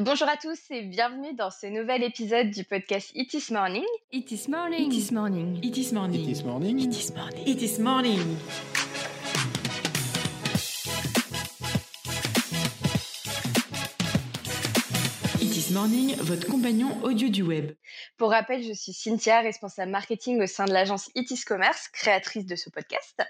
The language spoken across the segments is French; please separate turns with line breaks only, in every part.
Bonjour à tous et bienvenue dans ce nouvel épisode du podcast It is Morning.
It is morning.
It is morning.
It is morning.
It is morning.
It is morning.
It is morning.
It is morning, votre compagnon audio du web.
Pour rappel, je suis Cynthia, responsable marketing au sein de l'agence It is Commerce, créatrice de ce podcast.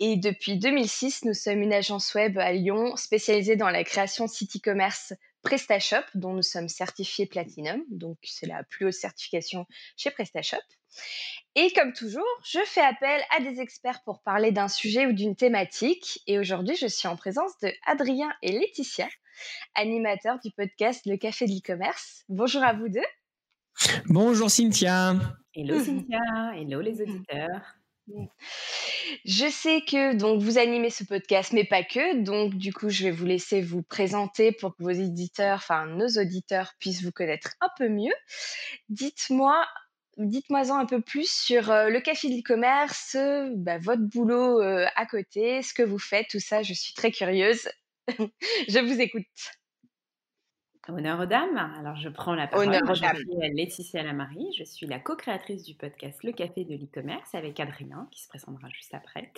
Et depuis 2006, nous sommes une agence web à Lyon spécialisée dans la création de sites e-commerce PrestaShop, dont nous sommes certifiés Platinum. Donc, c'est la plus haute certification chez PrestaShop. Et comme toujours, je fais appel à des experts pour parler d'un sujet ou d'une thématique. Et aujourd'hui, je suis en présence de Adrien et Laetitia, animateurs du podcast Le Café de l'e-commerce. Bonjour à vous deux.
Bonjour Cynthia.
Hello Cynthia, hello les auditeurs.
Je sais que donc vous animez ce podcast, mais pas que. Donc du coup, je vais vous laisser vous présenter pour que vos éditeurs, enfin nos auditeurs, puissent vous connaître un peu mieux. Dites-moi, dites-moi-en un peu plus sur euh, le café de l'e-commerce, euh, bah, votre boulot euh, à côté, ce que vous faites, tout ça. Je suis très curieuse. je vous écoute.
Honneur aux dames. Alors, je prends la parole.
Honneur aux
je
dames.
suis Laetitia Lamary. Je suis la co-créatrice du podcast Le Café de l'e-commerce avec Adrien, qui se présentera juste après.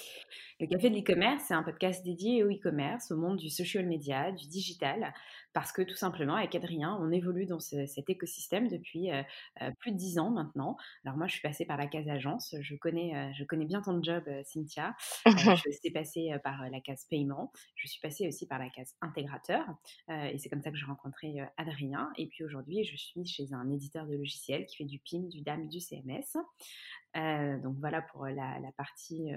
Le Café de l'e-commerce, c'est un podcast dédié au e-commerce, au monde du social media, du digital, parce que tout simplement, avec Adrien, on évolue dans ce- cet écosystème depuis euh, euh, plus de dix ans maintenant. Alors, moi, je suis passée par la case agence. Je connais, euh, je connais bien ton job, Cynthia. Je suis passée par la case paiement. Je suis passée aussi par la case intégrateur. Et c'est comme ça que j'ai rencontré Adrien. Et puis aujourd'hui, je suis chez un éditeur de logiciels qui fait du PIM, du DAM, du CMS. Euh, donc voilà pour la, partie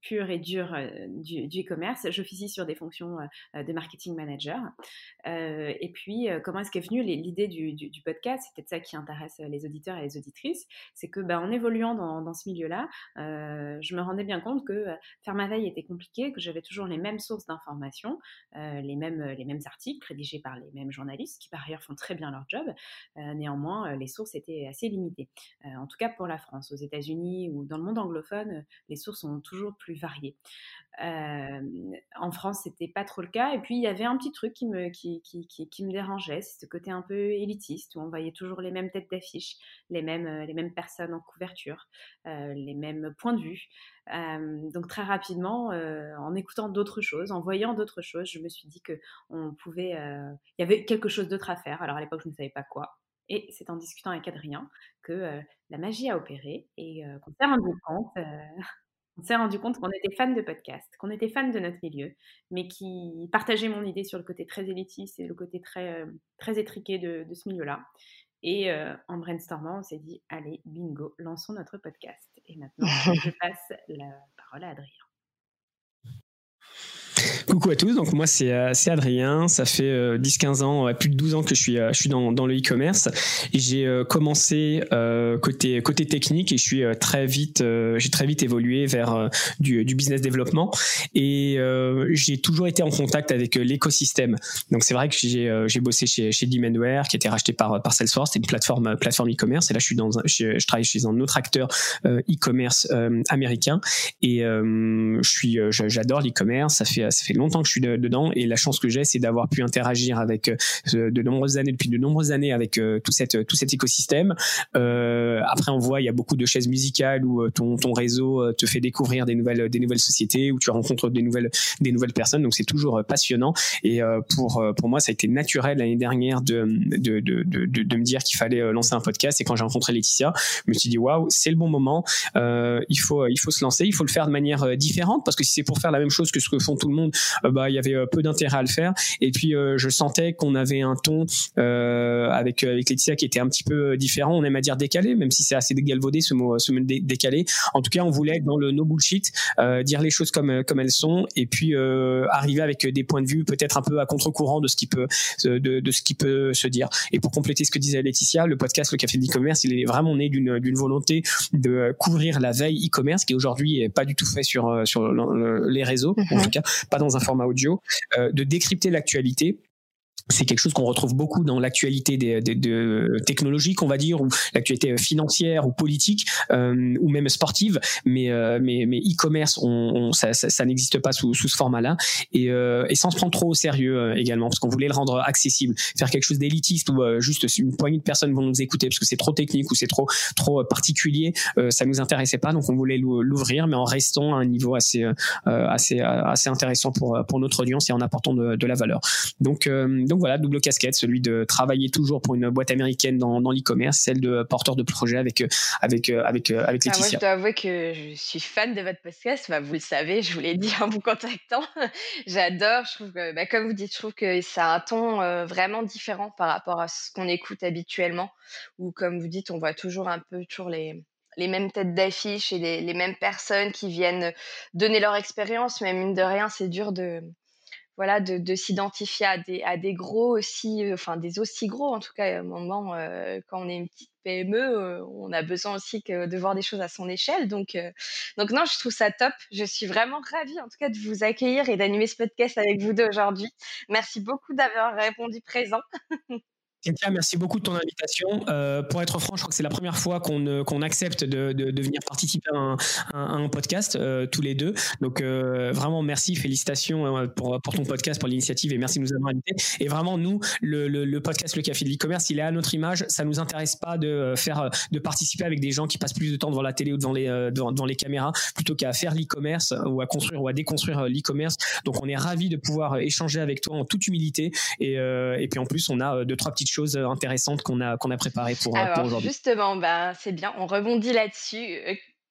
pure et dure du e-commerce. J'officie sur des fonctions de marketing manager. Et puis, comment est-ce qu'est venue l'idée du, podcast? C'est peut-être ça qui intéresse les auditeurs et les auditrices. C'est que, bah, en évoluant dans, ce milieu-là, je me rendais bien compte que faire ma veille était compliqué, que j'avais toujours les mêmes sources d'informations, les, mêmes, les mêmes articles rédigés par les mêmes journalistes, qui par ailleurs font très bien leur job. Néanmoins, les sources étaient assez limitées. En tout cas pour la France. Aux États-Unis ou dans le monde anglophone, les sources sont toujours plus variées. Euh, en France, c'était pas trop le cas. Et puis, il y avait un petit truc qui me, qui, qui, qui, me dérangeait, c'est ce côté un peu élitiste, où on voyait toujours les mêmes têtes d'affiche, les mêmes, euh, les mêmes personnes en couverture, euh, les mêmes points de vue. Donc, très rapidement, en écoutant d'autres choses, en voyant d'autres choses, je me suis dit que on pouvait, il y avait quelque chose d'autre à faire. Alors, à l'époque, je ne savais pas quoi. Et c'est en discutant avec Adrien que euh, la magie a opéré et euh, qu'on s'est rendu compte, on s'est rendu compte qu'on était fan de podcast, qu'on était fan de notre milieu, mais qui partageait mon idée sur le côté très élitiste et le côté très, très étriqué de, de ce milieu-là. Et euh, en brainstormant, on s'est dit, allez, bingo, lançons notre podcast. Et maintenant, je passe la parole à Adrien.
Coucou à tous, donc moi c'est euh, Adrien, ça fait euh, 10-15 ans, ouais, plus de 12 ans que je suis, euh, je suis dans, le e-commerce. J'ai euh, commencé euh, côté, côté technique et je suis euh, très vite, euh, j'ai très vite évolué vers euh, du, du business développement. Et euh, j'ai toujours été en contact avec euh, l'écosystème. Donc c'est vrai que j'ai euh, bossé chez, chez Demandware qui a été racheté par, par Salesforce, c'est une plateforme, euh, plateforme e-commerce. Et là je suis dans je, travaille chez un autre acteur euh, e-commerce euh, américain. Et euh, je suis, euh, j'adore l'e-commerce. Ça fait, ça fait longtemps que je suis de- dedans et la chance que j'ai, c'est d'avoir pu interagir avec euh, de nombreuses années, depuis de nombreuses années, avec euh, tout cet écosystème. Euh, après, on voit, il y a beaucoup de chaises musicales où ton, réseau te fait découvrir des nouvelles, sociétés, où tu rencontres des nouvelles, personnes. Donc, c'est toujours passionnant. Et pour, moi, ça a été naturel l'année dernière de, me dire qu'il fallait lancer un podcast. Et quand j'ai rencontré Laetitia, je me suis dit, waouh, c'est le bon moment. Il faut, se lancer. Il faut le faire de manière différente parce que si c'est pour faire la même chose que ce que font tout le monde, euh, bah, il y avait euh, peu d'intérêt à le faire. Et puis, euh, je sentais qu'on avait un ton euh, avec avec Laetitia qui était un petit peu différent. On aime à dire décalé, même si c'est assez dégalvaudé ce mot, ce mot dé- décalé. En tout cas, on voulait être dans le no bullshit, euh, dire les choses comme comme elles sont, et puis euh, arriver avec des points de vue peut-être un peu à contre-courant de ce qui peut de, de ce qui peut se dire. Et pour compléter ce que disait Laetitia, le podcast Le Café de l'e-commerce, il est vraiment né d'une d'une volonté de couvrir la veille e-commerce qui aujourd'hui est pas du tout fait sur sur le- le- les réseaux, en
Mhm.
tout cas pas dans un format audio, euh, de décrypter l'actualité c'est quelque chose qu'on retrouve beaucoup dans l'actualité des, des, de technologique, on va dire, ou l'actualité financière ou politique, euh, ou même sportive. Mais euh, mais mais e-commerce, on, on, ça, ça, ça n'existe pas sous, sous ce format-là, et, euh, et sans se prendre trop au sérieux euh, également, parce qu'on voulait le rendre accessible, faire quelque chose d'élitiste où euh, juste une poignée de personnes vont nous écouter parce que c'est trop technique ou c'est trop trop particulier, ça nous intéressait pas, donc on voulait l'ouvrir, mais en restant à un niveau assez assez assez intéressant pour pour notre audience et en apportant de, de la valeur. Donc donc voilà, double casquette, celui de travailler toujours pour une boîte américaine dans, dans l'e-commerce, celle de porteur de projet avec avec avec avec Laetitia.
Ah, moi, je dois avouer que je suis fan de votre podcast. Bah, vous le savez, je vous l'ai dit en vous contactant. J'adore. Je trouve que, bah, comme vous dites, je trouve que ça a un ton euh, vraiment différent par rapport à ce qu'on écoute habituellement. Ou comme vous dites, on voit toujours un peu toujours les les mêmes têtes d'affiche et les, les, mêmes personnes qui viennent donner leur expérience, mais mine de rien, c'est dur de, voilà, de, s'identifier à des, à des gros aussi, euh, enfin des aussi gros en tout cas, à un moment, euh, quand on est une petite PME, euh, on a besoin aussi de voir des choses à son échelle. Donc, donc non, je trouve ça top. Je suis vraiment ravie en tout cas de vous accueillir et d'animer ce podcast avec vous deux aujourd'hui. Merci beaucoup d'avoir répondu présent.
Cynthia, merci beaucoup de ton invitation. Euh, pour être franc, je crois que c'est la première fois qu'on qu'on accepte de, de, de, venir participer à un, à un podcast euh, tous les deux. Donc euh, vraiment merci, félicitations euh, pour, pour ton podcast, pour l'initiative et merci de nous avoir invités. Et vraiment nous, le, le, le podcast Le Café de l'e-commerce, il est à notre image. Ça nous intéresse pas de faire de participer avec des gens qui passent plus de temps devant la télé ou devant les devant, devant les caméras plutôt qu'à faire l'e-commerce ou à construire ou à déconstruire l'e-commerce. Donc on est ravi de pouvoir échanger avec toi en toute humilité et, et puis en plus on a deux trois petites choses intéressantes qu'on a, qu'on a préparées pour, pour aujourd'hui.
Justement, bah, c'est bien, on rebondit là-dessus.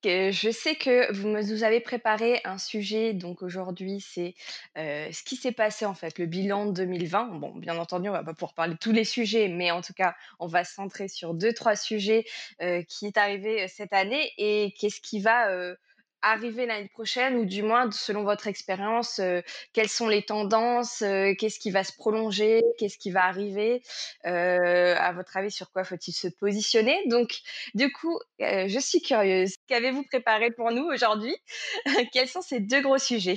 Euh, je sais que vous nous avez préparé un sujet, donc aujourd'hui, c'est euh, ce qui s'est passé en fait, le bilan de 2020. Bon, bien entendu, on va pas pouvoir parler de tous les sujets, mais en tout cas, on va se centrer sur deux, trois sujets euh, qui est arrivé cette année et qu'est-ce qui va arriver l'année prochaine ou du moins selon votre expérience euh, quelles sont les tendances euh, qu'est-ce qui va se prolonger qu'est-ce qui va arriver? Euh, à votre avis sur quoi faut-il se positionner? Donc du coup je suis curieuse. Qu'avez-vous préparé pour nous aujourd'hui? Quels sont ces deux gros sujets?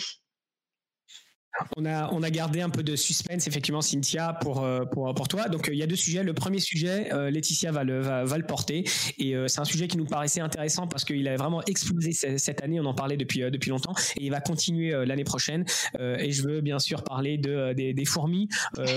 On a, on a gardé un peu de suspense, effectivement, Cynthia, pour, euh, pour, pour toi. Donc, euh, il y a deux sujets. Le premier sujet, euh, Laetitia va le, va, va le porter. Et c'est un sujet qui nous paraissait intéressant parce qu'il a vraiment explosé cette année. On en parlait depuis, depuis longtemps. Et il va continuer l'année prochaine. et je veux bien sûr parler de, des, des fourmis,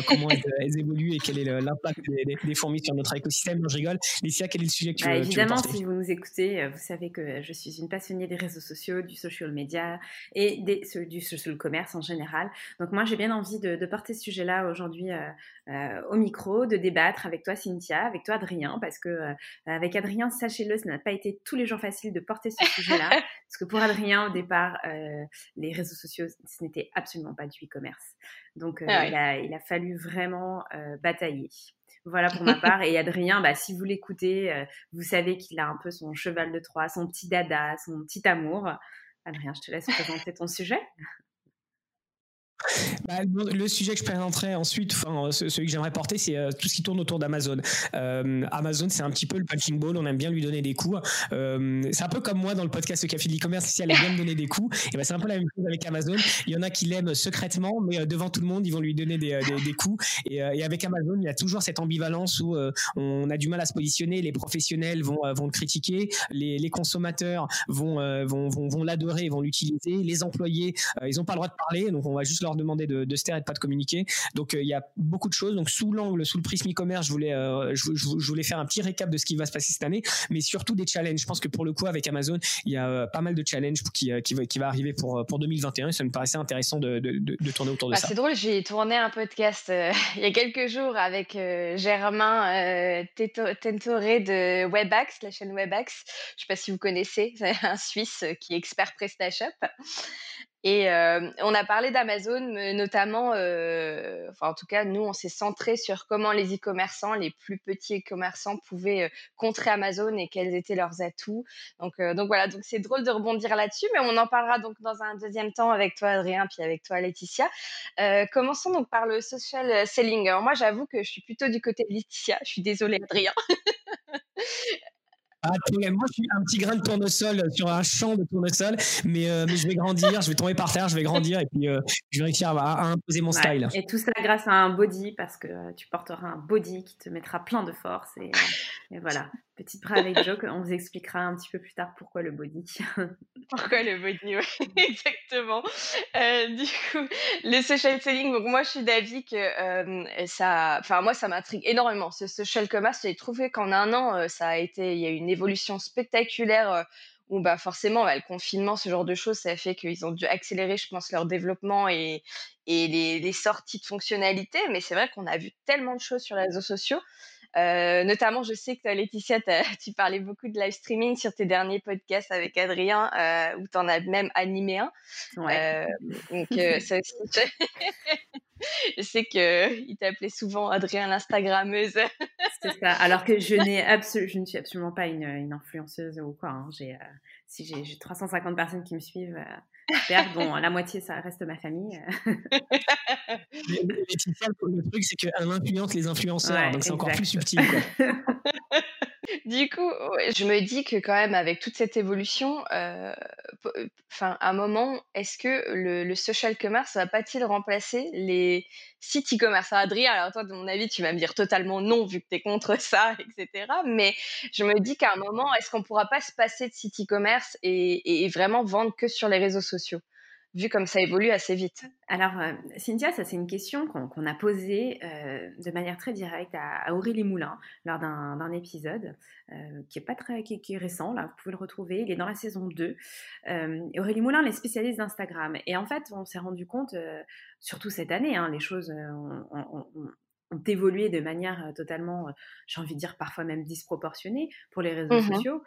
comment elles, évoluent et quel est l'impact des, des, fourmis sur notre écosystème. Non, je rigole. Laetitia, quel est le sujet que tu, bah,
veux, Évidemment,
si
vous nous écoutez, vous savez que je suis une passionnée des réseaux sociaux, du social media et des, du social commerce en général. Donc moi, j'ai bien envie de, de porter ce sujet-là aujourd'hui euh, euh, au micro, de débattre avec toi, Cynthia, avec toi, Adrien, parce que euh, avec Adrien, sachez-le, ça n'a pas été tous les jours facile de porter ce sujet-là, parce que pour Adrien, au départ, les réseaux sociaux, ce n'était absolument pas du e-commerce. Donc ah il, a, il, a, fallu vraiment batailler. Voilà pour ma part. Et Adrien, bah, si vous l'écoutez, vous savez qu'il a un peu son cheval de Troie, son petit dada, son petit amour. Adrien, je te laisse présenter ton sujet.
Bah, le sujet que je présenterai ensuite, celui que j'aimerais porter, c'est euh, tout ce qui tourne autour d'Amazon. Euh, Amazon, c'est un petit peu le punching ball, on aime bien lui donner des coups. Euh, c'est un peu comme moi dans le podcast Le Café de l'e-commerce, si elle aime bien me donner des coups, et ben c'est un peu la même chose avec Amazon. Il y en a qui l'aiment secrètement, mais devant tout le monde, ils vont lui donner des, coups. Et, avec Amazon, il y a toujours cette ambivalence où on a du mal à se positionner, les professionnels vont, le critiquer, les, consommateurs vont, vont, vont, vont l'adorer, vont l'utiliser, les employés, ils n'ont pas le droit de parler, donc on va juste leur demander de, de se taire et de pas de communiquer. Donc euh, il y a beaucoup de choses. Donc sous l'angle, sous le prisme e-commerce, je voulais, euh, je, je, voulais faire un petit récap de ce qui va se passer cette année, mais surtout des challenges. Je pense que pour le coup, avec Amazon, il y a euh, pas mal de challenges qui, qui, va, qui va arriver pour, pour 2021 et ça me paraissait intéressant de, de, de, tourner autour de
bah,
ça.
C'est drôle, j'ai tourné un podcast il y a quelques jours avec Germain Tentoré de Webax, la chaîne Webax. Je sais pas si vous connaissez, c'est un Suisse qui est expert PrestaShop. Et euh, on a parlé d'Amazon, notamment, euh, enfin en tout cas, nous, on s'est centré sur comment les e-commerçants, les plus petits e-commerçants, pouvaient euh, contrer Amazon et quels étaient leurs atouts. Donc, voilà, donc c'est drôle de rebondir là-dessus, mais on en parlera donc dans un deuxième temps avec toi, Adrien, puis avec toi, Laetitia. Commençons donc par le social selling. Alors moi, j'avoue que je suis plutôt du côté de Laetitia. Je suis désolée, Adrien.
Ah, moi, je suis un petit grain de tournesol sur un champ de tournesol, mais, euh, mais je vais grandir, je vais tomber par terre, je vais grandir et puis euh, je vais réussir à, imposer mon style.
Et tout ça grâce à un body, parce que euh, tu porteras un body qui te mettra plein de force. Et, et voilà, petite private joke, on vous expliquera un petit peu plus tard pourquoi le body.
pourquoi le body, oui, exactement. du coup, le social selling, donc moi je suis d'avis que ça, enfin moi ça m'intrigue énormément. Ce social commerce, j'ai trouvé qu'en un an, ça a été, il y a eu une évolution spectaculaire euh, où bah forcément bah, le confinement, ce genre de choses, ça a fait qu'ils ont dû accélérer, je pense, leur développement et, et les, les sorties de fonctionnalités. Mais c'est vrai qu'on a vu tellement de choses sur les réseaux sociaux. Euh, notamment, je sais que Laetitia, tu parlais beaucoup de live streaming sur tes derniers podcasts avec Adrien, euh, où tu en as même animé un. Ouais. Euh, donc, ça aussi, je sais qu'il t'appelait souvent Adrien l'Instagrammeuse.
C'est ça. Alors que je, je ne suis absolument pas une, une influenceuse ou quoi. Hein. J'ai, si j'ai 350 personnes qui me suivent, Bon, la moitié, ça reste ma famille.
le truc, c'est qu'elle influence les influenceurs, donc c'est encore plus subtil.
du coup, je me dis que quand même, avec toute cette évolution, euh, enfin, à un moment, est-ce que le, social commerce va pas-t-il remplacer les sites e-commerce? Adrien, alors toi, de mon avis, tu vas me dire totalement non, vu que tu es contre ça, etc. Mais je me dis qu'à un moment, est-ce qu'on pourra pas se passer de site e-commerce et vraiment vendre que sur les réseaux sociaux? Vu comme ça évolue assez vite
Alors, euh, Cynthia, ça c'est une question qu'on a posée euh, de manière très directe à, Aurélie Moulin lors d'un épisode euh, qui est pas très qui, est récent, là, vous pouvez le retrouver, il est dans la saison 2. Aurélie Moulin, elle est spécialiste d'Instagram. Et en fait, on s'est rendu compte, surtout cette année, hein, les choses ont, évolué de manière totalement, j'ai envie de dire parfois même disproportionnée pour les réseaux mmh sociaux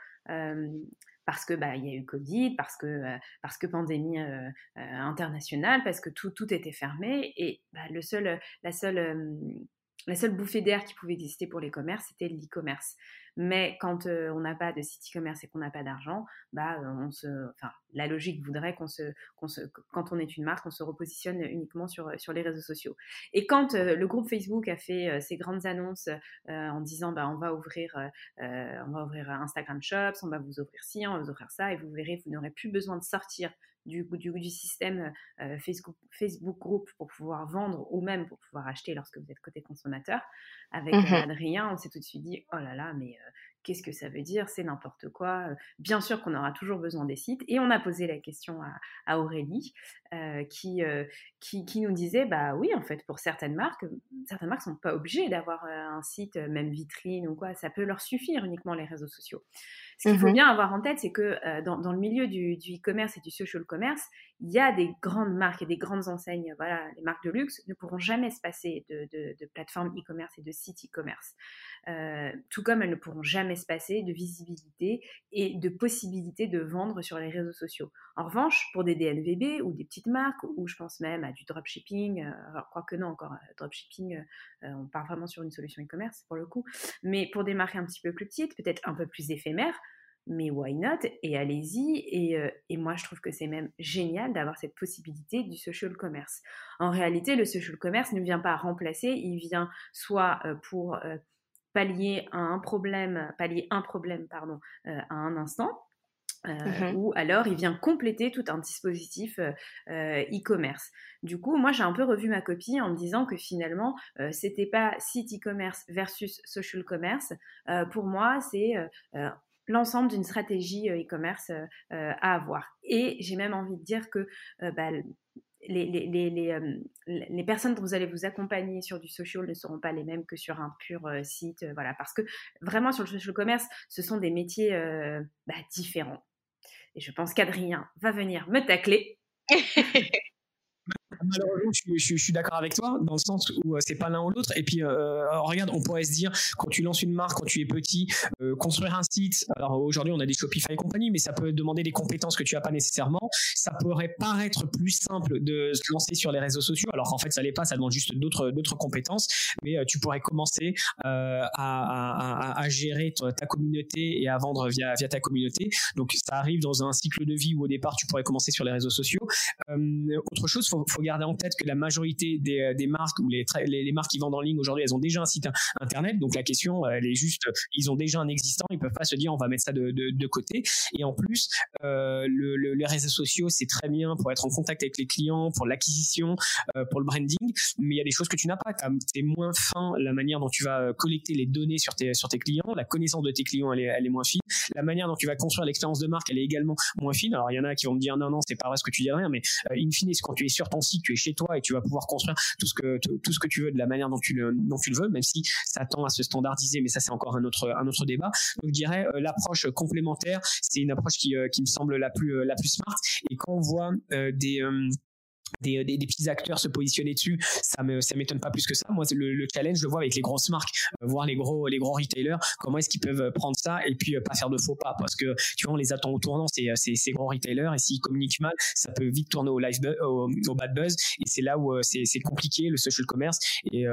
parce que bah il y a eu Covid, parce que euh, pandémie euh, euh, internationale, parce que tout tout était fermé et bah, le seul la seule la seule bouffée d'air qui pouvait exister pour les commerces, c'était l'e-commerce. Mais quand euh, on n'a pas de site e-commerce et qu'on n'a pas d'argent, bah, on se, enfin, la logique voudrait qu'on se, qu'on se, quand on est une marque, on se repositionne uniquement sur, sur les réseaux sociaux. Et quand euh, le groupe Facebook a fait euh, ses grandes annonces en disant, bah, on va ouvrir, on va ouvrir Instagram Shops, on va vous ouvrir ci, on va vous ouvrir ça, et vous verrez, vous n'aurez plus besoin de sortir du, du, du système euh, Facebook, Facebook Group pour pouvoir vendre ou même pour pouvoir acheter lorsque vous êtes côté consommateur. Avec mmh Adrien, on s'est tout de suite dit, oh là là, mais euh, qu'est-ce que ça veut dire? C'est n'importe quoi. Bien sûr qu'on aura toujours besoin des sites. Et on a posé la question à, Aurélie, euh, qui, qui, qui, nous disait, bah oui, en fait, pour certaines marques, certaines marques sont pas obligées d'avoir un site, même vitrine ou quoi. Ça peut leur suffire uniquement les réseaux sociaux. Ce qu'il faut mmh bien avoir en tête, c'est que euh, dans, dans, le milieu du, du e-commerce et du social commerce, il y a des grandes marques et des grandes enseignes, voilà, les marques de luxe ne pourront jamais se passer de, de, de plateformes e-commerce et de sites e-commerce. Euh, tout comme elles ne pourront jamais se passer de visibilité et de possibilité de vendre sur les réseaux sociaux. En revanche, pour des DNVB ou des petites marques, ou je pense même à du dropshipping, euh, alors que non encore, euh, dropshipping, on part vraiment sur une solution e-commerce pour le coup, mais pour des marques un petit peu plus petites, peut-être un peu plus éphémères, mais why not? Et allez-y. Et, et, moi, je trouve que c'est même génial d'avoir cette possibilité du social commerce. En réalité, le social commerce ne vient pas remplacer, il vient soit pour pallier un problème, pallier un problème pardon, euh, à un instant. Euh, mmh ou alors il vient compléter tout un dispositif euh, e-commerce. Du coup, moi j'ai un peu revu ma copie en me disant que finalement c'était pas site e-commerce versus social commerce. pour moi, c'est l'ensemble d'une stratégie e-commerce à avoir. Et j'ai même envie de dire que bah, les, euh, personnes dont vous allez vous accompagner sur du social ne seront pas les mêmes que sur un pur euh, site. Euh, voilà, parce que vraiment, sur le social commerce, ce sont des métiers bah, différents. Et je pense qu'Adrien va venir me tacler.
Malheureusement, je, suis d'accord avec toi dans le sens où euh, c'est pas l'un ou l'autre. Et puis, euh, regarde, on pourrait se dire quand tu lances une marque, quand tu es petit, euh, construire un site. Alors aujourd'hui, on a des Shopify et compagnie, mais ça peut demander des compétences que tu as pas nécessairement. Ça pourrait paraître plus simple de se lancer sur les réseaux sociaux, alors qu'en fait, ça l'est pas. Ça demande juste d'autres compétences. Mais tu pourrais commencer à, gérer ta, communauté et à vendre via via ta communauté. Donc ça arrive dans un cycle de vie où au départ, tu pourrais commencer sur les réseaux sociaux. autre chose, faut, faut garder en tête que la majorité des, des marques ou les, marques qui vendent en ligne aujourd'hui, elles ont déjà un site internet. Donc la question, elle est juste, ils ont déjà un existant, ils peuvent pas se dire on va mettre ça de, côté. Et en plus, euh, le, les réseaux sociaux, c'est très bien pour être en contact avec les clients, pour l'acquisition, euh, pour le branding, mais il y a des choses que tu n'as pas. C'est moins fin la manière dont tu vas collecter les données sur tes, clients, la connaissance de tes clients, elle est, elle est moins fine. La manière dont tu vas construire l'expérience de marque, elle est également moins fine. Alors il y en a qui vont me dire non, non, c'est pas vrai ce que tu dis rien, mais euh, in fine, quand tu es sur ton tu es chez toi et tu vas pouvoir construire tout ce que, tout ce que tu veux de la manière dont tu le, dont tu le veux, même si ça tend à se standardiser, mais ça c'est encore un autre, un autre débat. Donc je dirais euh, l'approche complémentaire, c'est une approche qui, euh, qui me semble la plus, la plus smart. Et quand on voit des des, des, petits acteurs se positionner dessus, ça me ça m'étonne pas plus que ça. Moi, le, le, challenge, je le vois avec les grosses marques, euh, voir les gros les gros retailers, comment est-ce qu'ils peuvent prendre ça et puis euh, pas faire de faux pas, parce que tu vois, on les attend au tournant, c'est ces, ces gros retailers et s'ils communiquent mal, ça peut vite tourner au live au, bad buzz et c'est là où euh, c'est compliqué le social commerce et,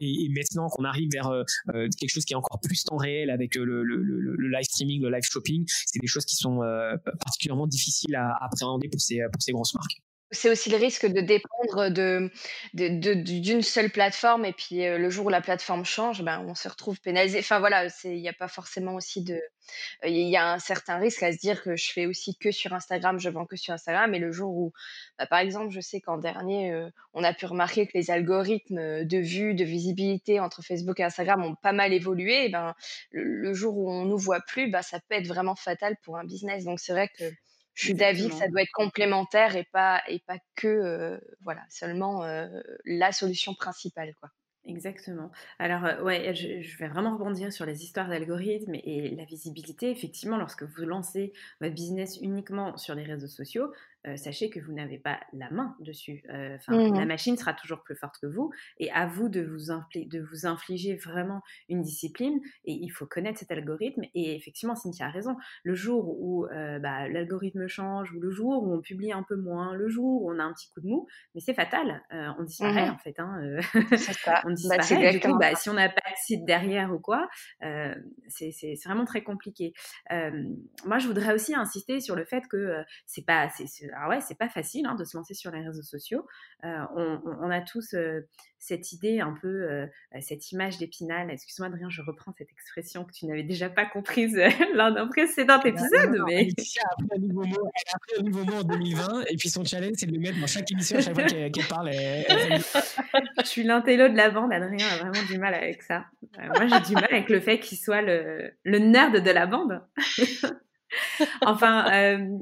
et, maintenant qu'on arrive vers quelque chose qui est encore plus temps réel avec le, le, le live streaming, le live shopping, c'est des choses qui sont particulièrement difficiles à, à appréhender pour ces pour ces grosses marques.
C'est aussi le risque de dépendre d'une seule plateforme et puis, le jour où la plateforme change, ben, on se retrouve pénalisé. Enfin voilà, il n'y a pas forcément aussi de il y a un certain risque à se dire que je fais aussi que sur Instagram, je vends que sur Instagram et le jour où, bah, par exemple, je sais qu'en dernier, on a pu remarquer que les algorithmes, de vue, de visibilité entre Facebook et Instagram ont pas mal évolué ben, le jour où on nous voit plus, bah, ça peut être vraiment fatal pour un business. Donc c'est vrai que je suis d'avis que ça doit être complémentaire et pas, et pas que, euh, voilà, seulement euh, la solution principale, quoi.
Exactement. Alors, euh, ouais, je, je, vais vraiment rebondir sur les histoires d'algorithmes et la visibilité. Effectivement, lorsque vous lancez votre business uniquement sur les réseaux sociaux, euh, sachez que vous n'avez pas la main dessus. Euh, mmh la machine sera toujours plus forte que vous et à vous de vous, de vous infliger vraiment une discipline et il faut connaître cet algorithme. Et effectivement, Cynthia a raison. Le jour où euh, bah, l'algorithme change ou le jour où on publie un peu moins, le jour où on a un petit coup de mou, mais c'est fatal. on disparaît mmh en fait. Hein, ça. on bah, disparaît. du coup, bah, si on n'a pas de site derrière ou quoi, c'est vraiment très compliqué. moi, je voudrais aussi insister sur le fait que c'est pas alors ouais, c'est pas facile hein, de se lancer sur les réseaux sociaux. Euh, on, a tous euh, cette idée un peu, euh, cette image d'épinal. Excuse-moi Adrien, je reprends cette expression que tu n'avais déjà pas comprise lors d'un précédent épisode. mais...
Elle a appris un nouveau mot, elle a appris un nouveau mot en 2020 et puis son challenge c'est de le mettre dans chaque émission à chaque fois qu'elle parle.
je suis l'intello de la bande, Adrien a vraiment du mal avec ça. moi j'ai du mal avec le fait qu'il soit le, le nerd de la bande. enfin, euh,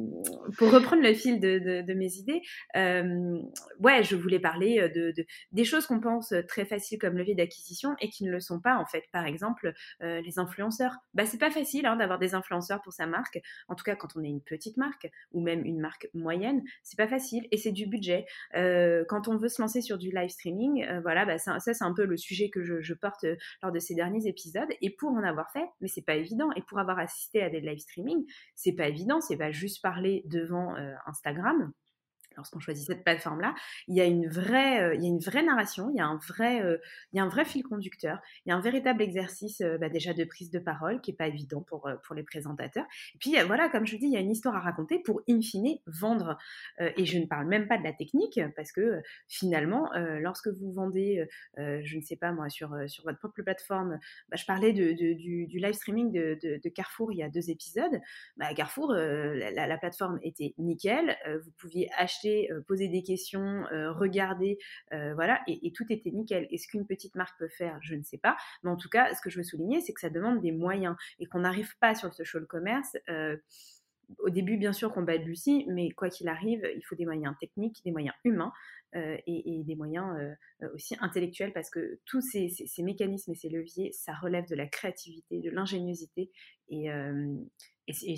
pour reprendre le fil de, mes idées, euh, ouais, je voulais parler euh, de, des choses qu'on pense très faciles comme levier d'acquisition et qui ne le sont pas en fait. Par exemple, les influenceurs. Bah, c'est pas facile hein, d'avoir des influenceurs pour sa marque. En tout cas, quand on est une petite marque ou même une marque moyenne, c'est pas facile et c'est du budget. quand on veut se lancer sur du live streaming, voilà, bah, ça, c'est un peu le sujet que je, je, porte lors de ces derniers épisodes. Et pour en avoir fait, mais c'est pas évident. Et pour avoir assisté à des live streaming, c'est pas évident, c'est pas juste parler devant euh, Instagram lorsqu'on choisit cette plateforme-là, il y a une vraie, euh, il y a une vraie narration, il y a un vrai, euh, il y a un vrai fil conducteur, il y a un véritable exercice euh, bah, déjà de prise de parole qui est pas évident pour pour les présentateurs. Et puis voilà, comme je vous dis, il y a une histoire à raconter pour in fine vendre. et je ne parle même pas de la technique parce que finalement, lorsque vous vendez, je ne sais pas moi sur sur votre propre plateforme, bah, je parlais de, du, live streaming de, de, Carrefour il y a deux épisodes. Bah, Carrefour, la, la, plateforme était nickel, vous pouviez acheter euh, poser des questions, euh, regarder, euh, voilà, et, tout était nickel. Est-ce qu'une petite marque peut faire? Je ne sais pas. Mais en tout cas, ce que je veux souligner, c'est que ça demande des moyens et qu'on n'arrive pas sur le social commerce au début, bien sûr, qu'on balbutie, mais quoi qu'il arrive, il faut des moyens techniques, des moyens humains et, des moyens aussi intellectuels parce que tous ces, mécanismes et ces leviers, ça relève de la créativité, de l'ingéniosité et, et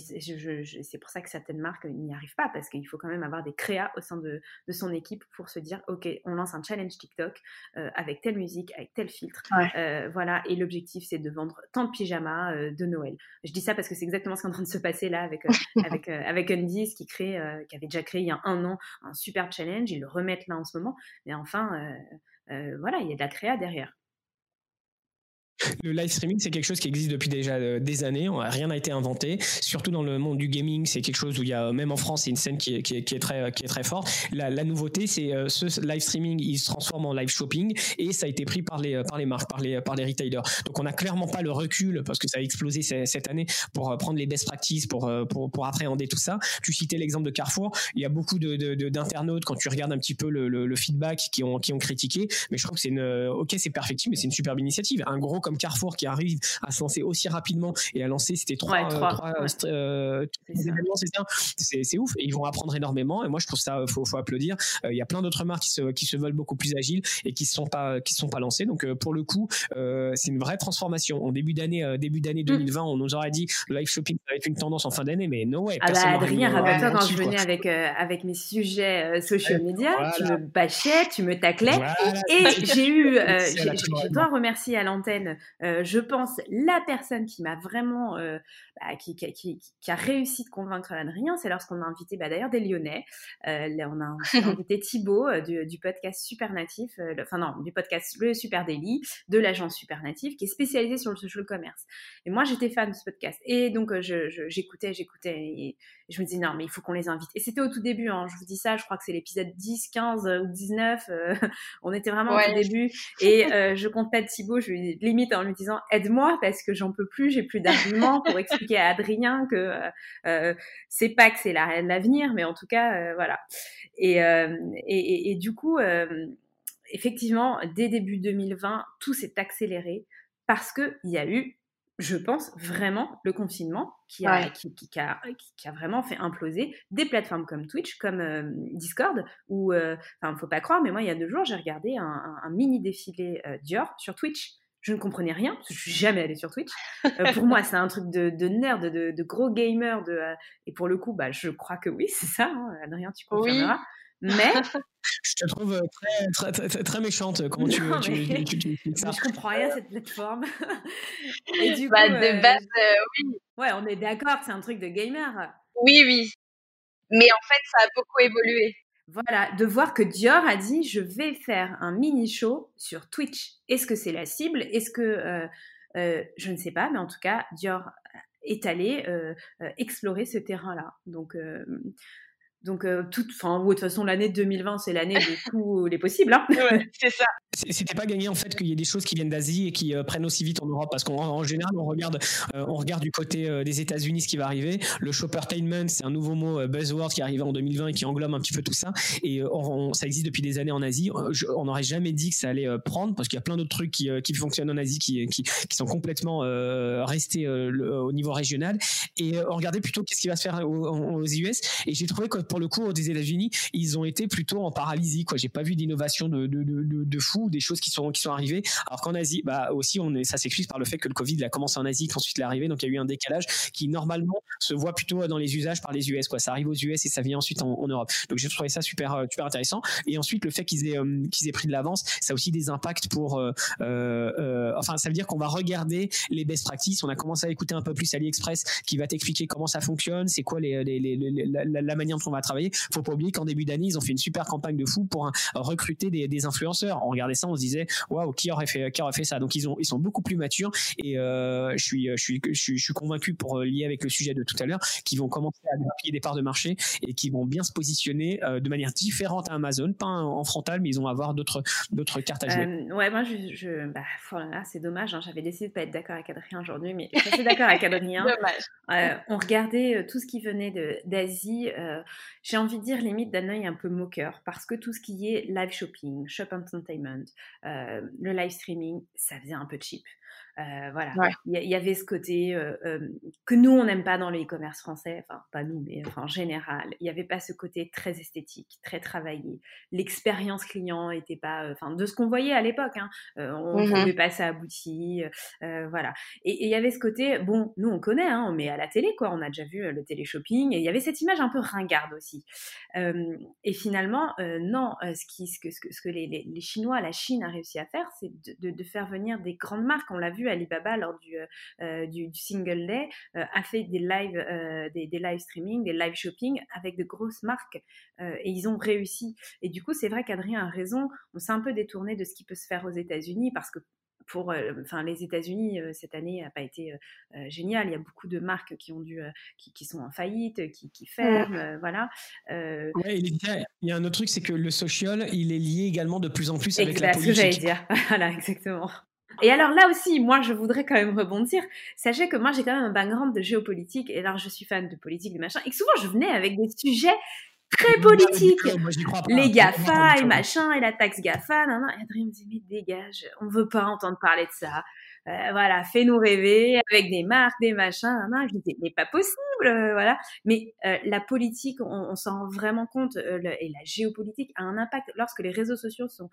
c'est pour ça que certaines marques n'y arrivent pas, parce qu'il faut quand même avoir des créas au sein de, son équipe pour se dire, OK, on lance un challenge TikTok euh, avec telle musique, avec tel filtre. Euh, voilà, et l'objectif, c'est de vendre tant de pyjamas euh, de Noël. Je dis ça parce que c'est exactement ce qui est en train de se passer là avec, avec, avec Undies, qui, crée, qui avait déjà créé il y a un an un super challenge. Ils le remettent là en ce moment. Mais enfin, voilà, il y a de la créa derrière.
Le live streaming, c'est quelque chose qui existe depuis déjà euh, des années. Rien n'a été inventé. Surtout dans le monde du gaming, c'est quelque chose où il y a, même en France, c'est une scène qui est, qui, est, très, forte. La, nouveauté, c'est euh, ce live streaming, il se transforme en live shopping et ça a été pris par les, marques, par les, retailers. Donc, on n'a clairement pas le recul parce que ça a explosé cette année pour euh, prendre les best practices, pour, appréhender tout ça. Tu citais l'exemple de Carrefour. Il y a beaucoup d'internautes, quand tu regardes un petit peu le, feedback, qui ont, qui ont critiqué. Mais je trouve que c'est une, ok, c'est perfectible, mais c'est une superbe initiative. Un gros comme Carrefour qui arrive à se lancer aussi rapidement et à lancer, c'était trois, événements, c'est ouf. Et ils vont apprendre énormément. Et moi, je trouve ça, faut, faut applaudir. Euh, il y a plein d'autres marques qui se, qui se veulent beaucoup plus agiles et qui ne sont pas, qui sont pas lancées. Donc, euh, pour le coup, euh, c'est une vraie transformation. En début d'année, début d'année 2020, mm. on nous aurait dit le live shopping ça va être une tendance en fin d'année, mais no way.
Ah bah, Adrien, rappelle-toi quand je venais avec, avec mes sujets social media, tu me bâchais, tu me taclais. Et j'ai eu, je, dois remercier à l'antenne, je pense, la personne qui m'a vraiment, euh, bah, qui, qui, qui, a réussi de convaincre Adrien, c'est lorsqu'on a invité bah, d'ailleurs des Lyonnais. Euh, on a invité Thibaut euh, du, du, podcast Super Natif, enfin non, du podcast Le Super Daily de l'agence Super Natif, qui est spécialisée sur le social commerce. Et moi, j'étais fan de ce podcast. Et donc, j'écoutais, j'écoutais, et je me disais, non, mais il faut qu'on les invite. Et c'était au tout début, hein, je vous dis ça, je crois que c'est l'épisode 10, 15 ou 19. on était vraiment au tout début. Et je contacte Thibaut, je lui limite en lui disant, aide-moi parce que j'en peux plus, j'ai plus d'arguments pour expliquer à Adrien que euh, euh c'est pas que c'est l'avenir, mais en tout cas, euh, voilà. Et, euh, et, et, du coup, effectivement, dès début 2020, tout s'est accéléré parce qu'il y a eu je pense vraiment le confinement qui a, qui, qui, a, qui, a, vraiment fait imploser des plateformes comme Twitch, comme Discord, où, enfin, faut pas croire, mais moi, il y a deux jours, j'ai regardé un, un, mini défilé Dior sur Twitch je ne comprenais rien, parce que je suis jamais allée sur Twitch. Euh, pour moi, c'est un truc de, de nerd, de, de, gros gamer. De, euh, et pour le coup, bah, je crois que oui, c'est ça, hein, Adrien, tu confirmeras. Mais.
je te trouve très, très, très, très méchante. Comment tu, non, mais...
tu, tu, ça Je comprends rien à cette plateforme. et
du bah, coup, de euh, base, oui.
Ouais, on est d'accord, c'est un truc de gamer.
Oui, oui. Mais en fait, ça a beaucoup évolué.
Voilà, de voir que Dior a dit je vais faire un mini show sur Twitch. Est-ce que c'est la cible? Est-ce que euh, euh, je ne sais pas, mais en tout cas Dior est allé euh, explorer ce terrain-là. Donc donc, euh, toute, enfin, de toute façon, l'année 2020, c'est l'année de tous les possibles. Hein.
Ouais, c'est ça.
C'était pas gagné en fait qu'il y ait des choses qui viennent d'Asie et qui euh, prennent aussi vite en Europe parce qu'en général on regarde euh, on regarde du côté des États-Unis ce qui va arriver. Le shoppertainment c'est un nouveau mot buzzword qui est arrivé en 2020 et qui englobe un petit peu tout ça et ça existe depuis des années en Asie. on n'aurait jamais dit que ça allait prendre parce qu'il y a plein d'autres trucs qui, qui, fonctionnent en Asie qui, qui, qui sont complètement restés au niveau régional et on regardait plutôt qu'est-ce qui va se faire aux, aux US et j'ai trouvé que pour le coup, des États-Unis, ils ont été plutôt en paralysie. Quoi, j'ai pas vu d'innovation de, fou, des choses qui sont qui sont arrivées. Alors qu'en Asie, bah aussi, ça s'explique par le fait que le Covid a commencé en Asie, qu'ensuite il est arrivé, donc il y a eu un décalage qui normalement se voit plutôt dans les usages par les US. Ça arrive aux US et ça vient ensuite en, Europe. Donc j'ai trouvé ça super euh, super intéressant. Et ensuite, le fait qu'ils aient euh, qu'ils aient pris de l'avance, ça a aussi des impacts pour. Euh, enfin, ça veut dire qu'on va regarder les best practices. On a commencé à écouter un peu plus AliExpress qui va t'expliquer comment ça fonctionne, c'est quoi la, la, manière dont on va travailler. Faut pas oublier qu'en début d'année, ils ont fait une super campagne de fou pour recruter des, des, influenceurs. On regardait ça, on se disait, waouh, qui aurait fait, qui aurait fait ça? Donc ils ont, ils sont beaucoup plus matures et euh, je suis, je suis, je suis, convaincu pour euh, lier avec le sujet de tout à l'heure, qu'ils vont commencer à grappiller des parts de marché et qui vont bien se positionner euh, de manière différente à Amazon, pas en frontal, mais ils vont avoir d'autres, d'autres cartes à jouer.
ouais, moi, je, je bah, c'est dommage. Hein, J'avais décidé de pas être d'accord avec Adrien aujourd'hui, mais je suis d'accord avec Adrien. on regardait tout ce qui venait d'Asie. J'ai envie de dire limite d'un œil un peu moqueur parce que tout ce qui est live shopping, shop entertainment, euh, le live streaming, ça faisait un peu cheap. Euh, voilà, il y, avait ce côté euh, euh, que nous on n'aime pas dans le e-commerce français, enfin pas nous, mais enfin, en général, il n'y avait pas ce côté très esthétique, très travaillé. L'expérience client était pas, enfin de ce qu'on voyait à l'époque, hein, on ne pouvait pas ça abouti, voilà. Et il y avait ce côté, bon, nous on connaît, hein, on met à la télé quoi, on a déjà vu le télé-shopping, et il y avait cette image un peu ringarde aussi. et finalement, non, ce, qui, ce que, ce que les, les, les, Chinois, la Chine a réussi à faire, c'est de, de, de faire venir des grandes marques. On l'a vu Alibaba lors du, euh, euh, du, single day euh, a fait des live, des, des, live streaming, des live shopping avec de grosses marques et ils ont réussi. Et du coup, c'est vrai qu'Adrien a raison. On s'est un peu détourné de ce qui peut se faire aux États-Unis parce que pour enfin les États-Unis cette année n'a pas été géniale. Il y a beaucoup de marques qui ont dû qui, sont en faillite, qui, qui ferment, voilà.
il, y a un autre truc, c'est que le social, il est lié également de plus en plus avec la politique.
C'est ce que j'allais dire. voilà, exactement. Et alors là aussi, moi, je voudrais quand même rebondir. Sachez que moi, j'ai quand même un background de géopolitique. Et alors, je suis fan de politique, de machin. Et souvent, je venais avec des sujets très politiques. les GAFA et machin, et la taxe GAFA. Non, non. Et Adrien me dit, mais dégage, on veut pas entendre parler de ça. Euh, voilà, fais-nous rêver avec des marques, des machins. Non, je disais, mais pas possible, euh, voilà. Mais euh, la politique, on, on s'en rend vraiment compte, et la géopolitique a un impact lorsque les réseaux sociaux sont.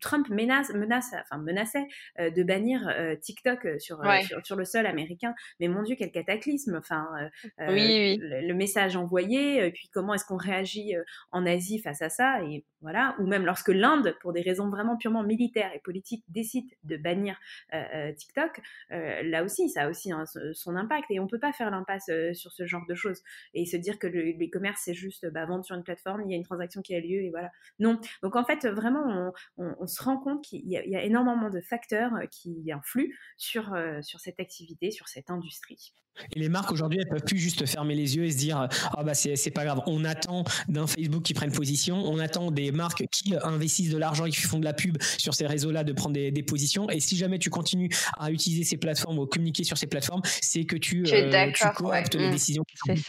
Trump menace, menace, enfin menaçait de bannir TikTok sur, sur, le sol américain. Mais mon Dieu, quel cataclysme Enfin,
oui, oui.
Le, le, message envoyé, puis comment est-ce qu'on réagit en Asie face à ça Et voilà, ou même lorsque l'Inde, pour des raisons vraiment purement militaires et politiques, décide de bannir TikTok, euh, là aussi, ça a aussi son impact et on peut pas faire l'impasse euh, sur ce genre de choses et se dire que le commerce c'est juste bah, vendre sur une plateforme, il y a une transaction qui a lieu et voilà. Non. Donc en fait, vraiment, on, se rend compte qu'il y, a énormément de facteurs euh, qui influent sur, sur cette activité, sur cette industrie.
Et les marques aujourd'hui, elles peuvent plus juste fermer les yeux et se dire ah bah c'est pas grave. On attend d'un Facebook qui prenne position, on attend des marques qui investissent de l'argent et qui font de la pub sur ces réseaux-là de prendre des, des, positions. Et si jamais tu continues à utiliser ces plateformes ou communiquer sur ces plateformes, c'est que tu,
euh, tu
cooptes les décisions qui prises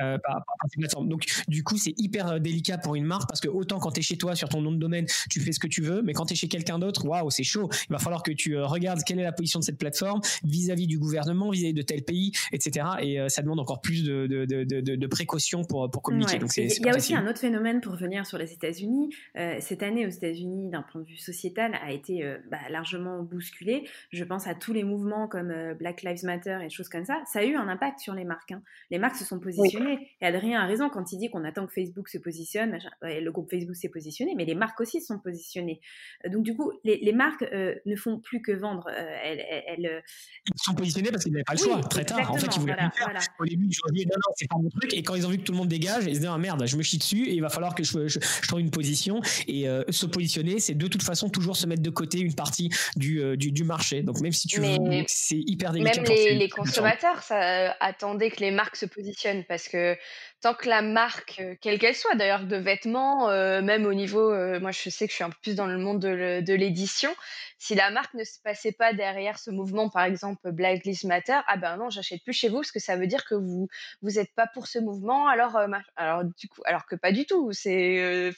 euh, euh, par, ces plateformes. Donc, du coup, c'est hyper euh, délicat pour une marque parce que autant quand tu es chez toi sur ton nom de domaine, tu fais ce que tu veux, mais quand tu es chez quelqu'un d'autre, waouh, c'est chaud. Il va falloir que tu regardes quelle est la position de cette plateforme vis-à-vis du gouvernement, vis-à-vis de tel pays, etc. Et ça demande encore plus de, de, de, de précautions pour, pour communiquer. Donc,
il y a aussi un autre phénomène pour revenir sur les États-Unis. cette année aux États-Unis, d'un point de vue sociétal, a été bah, largement bousculée. Je pense à tous les mouvements comme Black Lives Matter et choses comme ça. Ça a eu un impact sur les marques. Hein. Les marques se sont positionnées. Et Adrien a raison quand il dit qu'on attend que Facebook se positionne. le groupe Facebook s'est positionné, mais les marques aussi sont positionnées. Donc du coup, les, marques euh, ne font plus que vendre. Euh, elles,
euh, Ils sont positionnés parce qu'ils n'avaient pas le choix. Très tard, en fait, ils voulaient voilà, faire. Au début, ils ont dit non, non, c'est pas mon truc. Et quand ils ont vu que tout le monde dégage, ils se disent ah, merde, je me chie dessus et il va falloir que je, je, trouve une position. Et se positionner, c'est de toute façon toujours se mettre de côté une partie du, du, marché. Donc même si tu veux, c'est hyper délicat.
Même les, les consommateurs ça, attendaient que les marques se positionnent parce que ő tant que la marque, quelle qu'elle soit d'ailleurs, de vêtements, même au niveau, moi je sais que je suis un peu plus dans le monde de l'édition, si la marque ne se passait pas derrière ce mouvement, par exemple Black Lives Matter, ah ben non, j'achète plus chez vous parce que ça veut dire que vous vous êtes pas pour ce mouvement, alors alors du coup, alors que pas du tout. C'est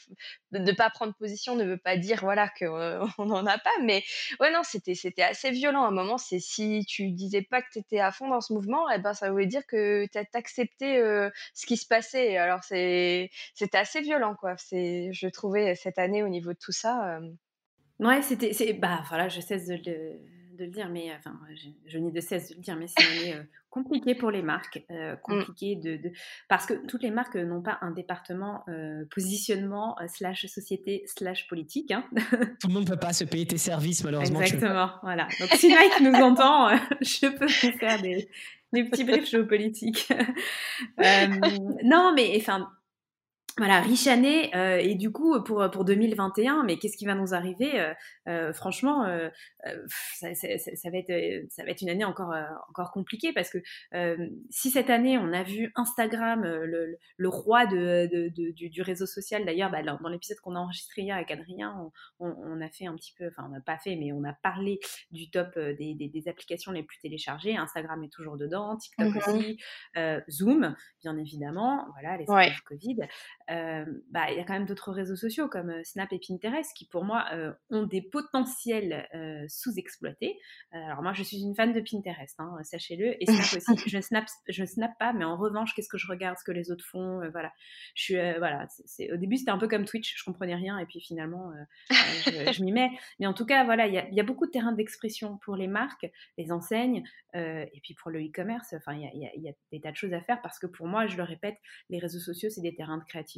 ne pas prendre position ne veut pas dire voilà que on n'en a pas, mais ouais non, c'était c'était assez violent à un moment. C'est si tu disais pas que tu étais à fond dans ce mouvement, et eh ben ça voulait dire que tu as accepté ce qui se Alors c'est c'était assez violent quoi. C'est je trouvais cette année au niveau de tout ça.
Ouais, c'était, c'est, bah voilà, je cesse de le, de le dire, mais enfin, je, je n'ai de cesse de le dire, mais c'est euh, compliqué pour les marques, euh, mmh. compliqué de, de, parce que toutes les marques n'ont pas un département euh, positionnement slash société slash politique. Hein.
Tout le monde ne peut pas se payer tes services malheureusement.
Exactement, voilà. Donc si Nike nous entend, je peux vous faire des, des petits briefs géopolitiques. non, mais enfin voilà, riche année euh, et du coup pour pour 2021, mais qu'est-ce qui va nous arriver euh, euh, Franchement, ça, ça, ça, va être ça va être une année encore encore compliquée parce que si cette année on a vu Instagram le, le roi de, de, de du, du, réseau social d'ailleurs, bah, dans l'épisode qu'on a enregistré hier avec Adrien, on, on, on, a fait un petit peu, enfin on n'a pas fait, mais on a parlé du top des, des, des, applications les plus téléchargées. Instagram est toujours dedans, TikTok mmh aussi, Zoom bien évidemment, voilà les ouais. Covid. Euh, bah, il y a quand même d'autres réseaux sociaux comme euh, Snap et Pinterest qui, pour moi, euh, ont des potentiels sous-exploités. alors moi, je suis une fan de Pinterest, hein, sachez-le, et Snap aussi. je snap, je snap pas, mais en revanche, qu'est-ce que je regarde, ce que les autres font, voilà. Je suis, voilà. C'est, au début, c'était un peu comme Twitch, je comprenais rien, et puis finalement, je, je m'y mets. Mais en tout cas, voilà, il y a, y a, beaucoup de terrains d'expression pour les marques, les enseignes, et puis pour le e-commerce. Enfin, il y a des tas de choses à faire parce que pour moi, je le répète, les réseaux sociaux, c'est des terrains de créativité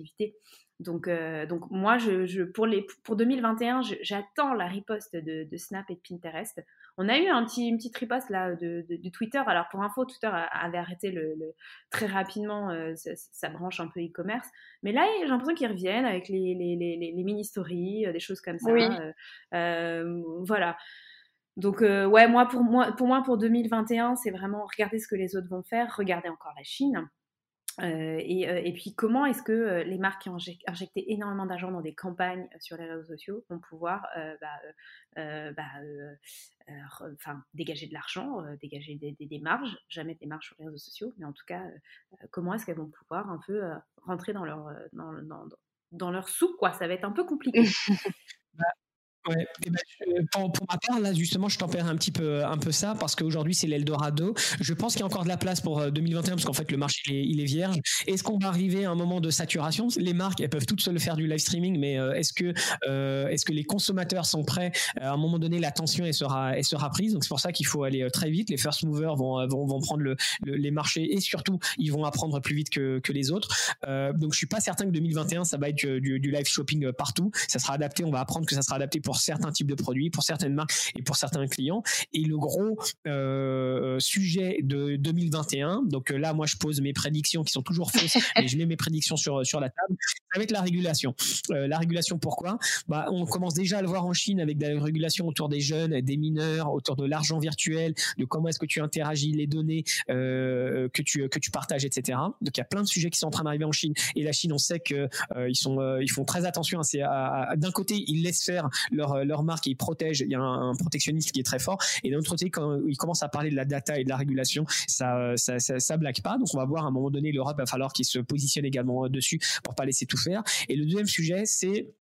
donc, euh, donc moi, je, pour, les, pour 2021, j'attends la riposte de, Snap et de Pinterest. On a eu un petit, une petite riposte là de, Twitter. Alors pour info, Twitter avait arrêté le, très rapidement euh, sa, branche un peu e-commerce. Mais là, j'ai l'impression qu'ils reviennent avec les, les, les, les mini-stories, euh, des choses comme ça. voilà Donc ouais, moi pour moi pour moi pour 2021, c'est vraiment regarder ce que les autres vont faire, regarder encore la Chine. Euh, et, euh, et, puis, comment est-ce que euh, les marques qui ont injecté énormément d'argent dans des campagnes sur les réseaux sociaux vont pouvoir bah, bah, dégager de l'argent, dégager des, marges, jamais des marges sur les réseaux sociaux, mais en tout cas, comment est-ce qu'elles vont pouvoir un peu rentrer dans leur, dans, dans, dans leur sou, quoi? Ça va être un peu compliqué.
Ouais, ben, pour, pour, ma part, là, justement, je tempère un petit peu, un peu ça parce qu'aujourd'hui, c'est l'Eldorado. Je pense qu'il y a encore de la place pour 2021 euh, parce qu'en fait, le marché, il est, vierge. Est-ce qu'on va arriver à un moment de saturation? Les marques, elles peuvent toutes seules faire du live streaming, mais euh, est-ce que, euh, est-ce que les consommateurs sont prêts? À un moment donné, l'attention, elle sera, elle sera prise. Donc, c'est pour ça qu'il faut aller très vite. Les first movers vont, vont, vont prendre le, les marchés et surtout, ils vont apprendre plus vite que, que les autres. donc, je suis pas certain que 2021, ça va être du live shopping partout. Ça sera adapté. On va apprendre que ça sera adapté pour certains types de produits, pour certaines marques et pour certains clients. Et le gros euh, sujet de 2021, donc euh, là, moi, je pose mes prédictions qui sont toujours fausses, mais je mets mes prédictions sur, sur la table, être la régulation. Euh, la régulation, pourquoi? Bah, On commence déjà à le voir en Chine avec des régulations autour des jeunes, des mineurs, autour de l'argent virtuel, de comment est-ce que tu interagis les données que, tu, que tu partages, etc. Donc il y a plein de sujets qui sont en train d'arriver en Chine. Et la Chine, on sait que ils font très attention. À, d'un côté, ils laissent faire leur, leur marque et ils protègent. Il y a un, protectionnisme qui est très fort. Et d'un autre côté, quand ils commencent à parler de la data et de la régulation, ça, ça, ça, blague pas. Donc on va voir à un moment donné, l'Europe va falloir qu'il se positionne également dessus pour pas laisser tout faire. Et le deuxième sujet, c'est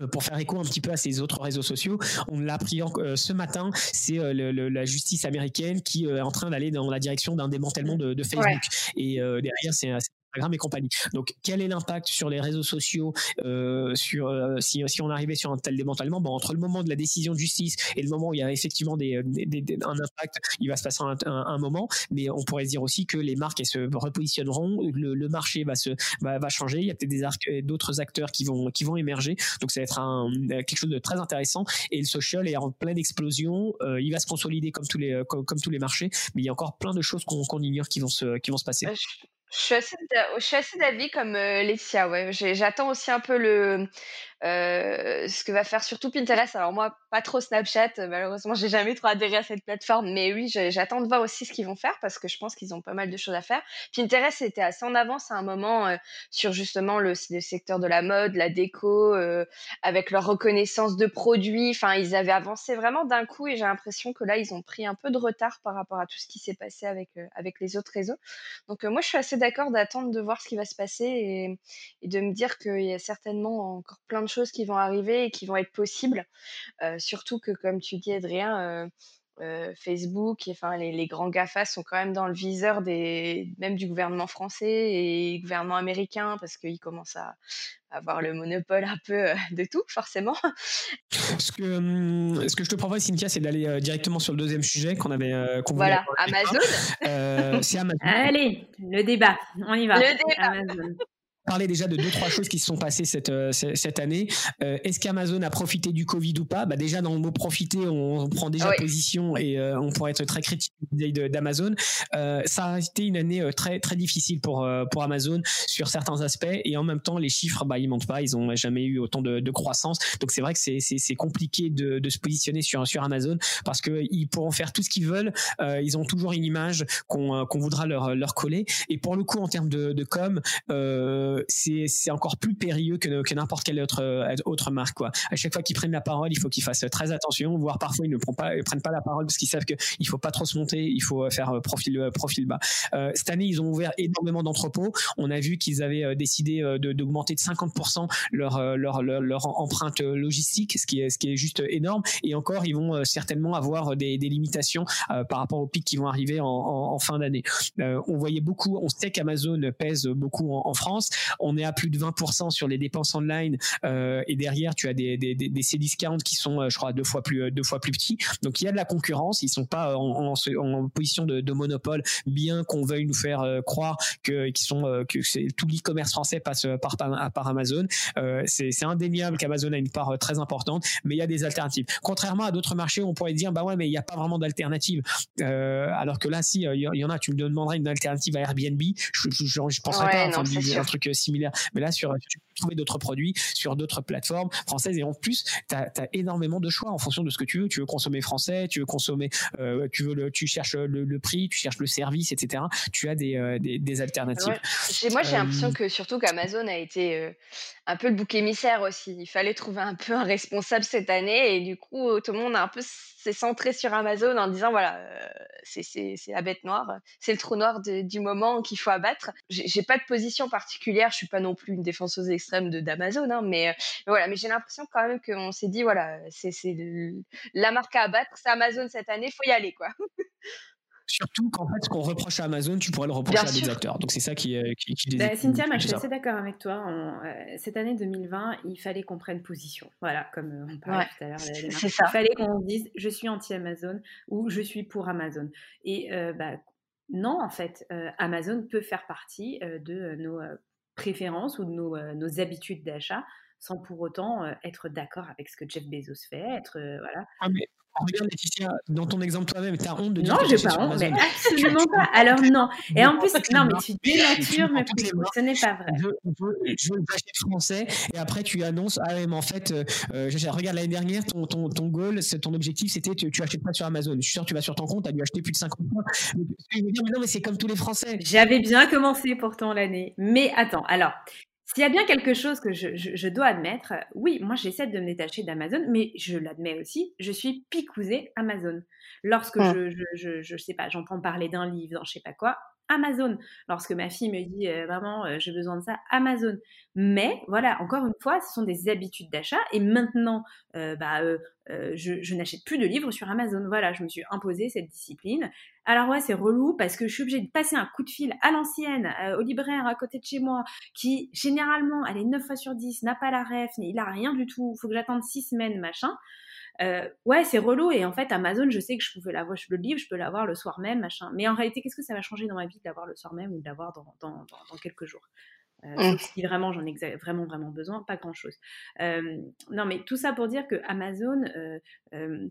euh, pour faire écho un petit peu à ces autres réseaux sociaux, on l'a appris euh, ce matin, c'est euh, la justice américaine qui est en train d'aller dans la direction d'un démantèlement de, Facebook. Et derrière, c'est Instagram et compagnie. Donc, quel est l'impact sur les réseaux sociaux euh, sur euh, si, si, on arrivait sur un tel démantèlement? Bon, Entre le moment de la décision de justice et le moment où il y a effectivement des, des, un impact, il va se passer un, un, moment, mais on pourrait se dire aussi que les marques elles se repositionneront, le, le marché va se va, va, changer, il y a peut-être des d'autres acteurs qui vont qui vont émerger, donc ça va être un, quelque chose de très intéressant. Et le social est en pleine explosion, euh, il va se consolider comme tous les comme, tous les marchés, mais il y a encore plein de choses qu'on qu'on ignore qui vont se qui vont se passer.
Je suis assez d'avis comme euh, Laetitia, ouais. J'attends aussi un peu le, euh, ce que va faire surtout Pinterest. Alors moi, pas trop Snapchat. Malheureusement, j'ai jamais trop adhéré à cette plateforme. Mais oui, j'attends de voir aussi ce qu'ils vont faire parce que je pense qu'ils ont pas mal de choses à faire. Pinterest était assez en avance à un moment euh, sur justement le, secteur de la mode, la déco, euh, avec leur reconnaissance de produits. Enfin, ils avaient avancé vraiment d'un coup et j'ai l'impression que là, ils ont pris un peu de retard par rapport à tout ce qui s'est passé avec, avec les autres réseaux. Donc moi, je suis assez d'accord d'attendre de voir ce qui va se passer et, de me dire qu'il y a certainement encore plein de choses qui vont arriver et qui vont être possibles. Euh, surtout que, comme tu dis, Adrien, euh, euh, Facebook, et, enfin les, les, grands GAFA sont quand même dans le viseur des, même du gouvernement français et gouvernement américain parce qu'ils commencent à, avoir le monopole un peu de tout, forcément.
Ce que, hum, ce que je te propose, Cynthia, c'est d'aller directement sur le deuxième sujet qu'on avait.
voilà, Amazon.
c'est Amazon. Allez, le débat, on y va.
Le débat. Amazon
parler déjà de deux trois choses qui se sont passées cette euh, cette année. Euh, est-ce qu'Amazon a profité du Covid ou pas? Bah déjà dans le mot profiter, on, prend déjà position et euh, on pourrait être très critique d'Amazon. ça a été une année très très difficile pour pour Amazon sur certains aspects et en même temps les chiffres bah ils mentent pas, ils ont jamais eu autant de, de croissance. Donc c'est vrai que c'est c'est compliqué de, de se positionner sur sur Amazon parce que ils pourront faire tout ce qu'ils veulent. ils ont toujours une image qu'on qu'on voudra leur leur coller et pour le coup en termes de, de com c'est encore plus périlleux que, que n'importe quelle autre, euh, autre marque. Quoi. À chaque fois qu'ils prennent la parole, il faut qu'ils fassent très attention, voire parfois ils ne prennent pas, prennent pas la parole parce qu'ils savent qu'il ne faut pas trop se monter, il faut faire euh, profil, euh, profil bas. cette année, ils ont ouvert énormément d'entrepôts. On a vu qu'ils avaient décidé d'augmenter de, 50% leur, leur, leur, empreinte logistique, ce qui, est, ce qui est juste énorme. Et encore, ils vont certainement avoir des, des limitations par rapport aux pics qui vont arriver en, en, fin d'année. on voyait beaucoup, on sait qu'Amazon pèse beaucoup en France on est à plus de 20% sur les dépenses online euh, et derrière tu as des, des, des, des qui sont euh, je crois deux fois plus euh, deux fois plus petits. Donc il y a de la concurrence. Ils sont pas en, en, position de, de, monopole bien qu'on veuille nous faire croire que qui sont que c'est tout l'e-commerce français passe par, par Amazon. C'est indéniable qu'Amazon a une part très importante mais il y a des alternatives. Contrairement à d'autres marchés où on pourrait dire bah ouais mais il n'y a pas vraiment d'alternative. Alors que là si il y, en a tu me demanderais une alternative à Airbnb je, je, je, penserais pas enfin, un truc similaire. Mais là, sur, trouver d'autres produits sur d'autres plateformes françaises et en plus, tu as, énormément de choix en fonction de ce que tu veux. Tu veux consommer français, tu veux consommer, euh, tu veux le, tu cherches le, prix, tu cherches le service, etc. Tu as des, des, des alternatives.
Moi, j'ai l'impression que surtout qu'Amazon a été un peu le bouc émissaire aussi. Il fallait trouver un peu un responsable cette année et du coup, tout le monde a un peu s'est centré sur Amazon en disant voilà, euh, c'est la bête noire, c'est le trou noir du moment qu'il faut abattre. J'ai pas de position particulière, je suis pas non plus une défenseuse extrême de d'Amazon, hein, mais, mais, voilà, mais j'ai l'impression quand même qu'on s'est dit voilà, c'est la marque à abattre, c'est Amazon cette année, faut y aller quoi.
Surtout qu'en fait, ce qu'on reproche à Amazon, tu pourrais le reprocher à des acteurs. Donc c'est ça qui, qui, qui
bah, Cynthia, moi, je suis assez d'accord avec toi. Euh, cette année 2020, il fallait qu'on prenne position. Voilà, comme euh, on parlait tout à l'heure. Il fallait qu'on dise je suis anti-Amazon ou je suis pour Amazon. Et euh, bah, non, en fait, Amazon peut faire partie de nos préférences ou de nos, nos habitudes d'achat sans pour autant être d'accord avec ce que Jeff Bezos fait, être voilà.
Ah, Regarde Laetitia, dans ton exemple toi-même, t'as honte de dire
non, j'ai pas honte, mais absolument pas. Alors non. Et en plus, non, mais tu dénatures mais Ce n'est pas vrai. Je,
je, veux acheter français et après tu annonces ah mais en fait, euh, euh regarde l'année dernière ton ton ton goal, ton objectif c'était tu, tu achètes pas sur Amazon. Je suis sûr tu vas sur ton compte, tu as dû acheter plus de 50 points. Je veux dire, mais non mais c'est comme tous les Français.
J'avais bien commencé pourtant l'année, mais attends. Alors s'il y a bien quelque chose que je, dois admettre, oui, moi j'essaie de me détacher d'Amazon, mais je l'admets aussi, je suis picousée Amazon. Lorsque je, je, je, sais pas, j'entends parler d'un livre, dans je sais pas quoi, Amazon. Lorsque ma fille me dit euh, vraiment euh, j'ai besoin de ça, Amazon. Mais voilà, encore une fois, ce sont des habitudes d'achat et maintenant, euh, bah, je, n'achète plus de livres sur Amazon. Voilà, je me suis imposé cette discipline. Alors ouais, c'est relou parce que je suis obligée de passer un coup de fil à l'ancienne, au libraire à côté de chez moi, qui généralement, elle est 9 fois sur 10, n'a pas la ref, il a rien du tout, il faut que j'attende 6 semaines, machin. Euh, ouais, c'est relou. Et en fait, Amazon, je sais que je pouvais l'avoir, le livre, je peux l'avoir le soir même, machin. Mais en réalité, qu'est-ce que ça va changer dans ma vie de l'avoir le soir même ou de l'avoir dans, dans, dans, quelques jours? Euh, mmh. Si vraiment j'en ai vraiment vraiment besoin, pas grand chose. Euh, non, mais tout ça pour dire que Amazon, euh,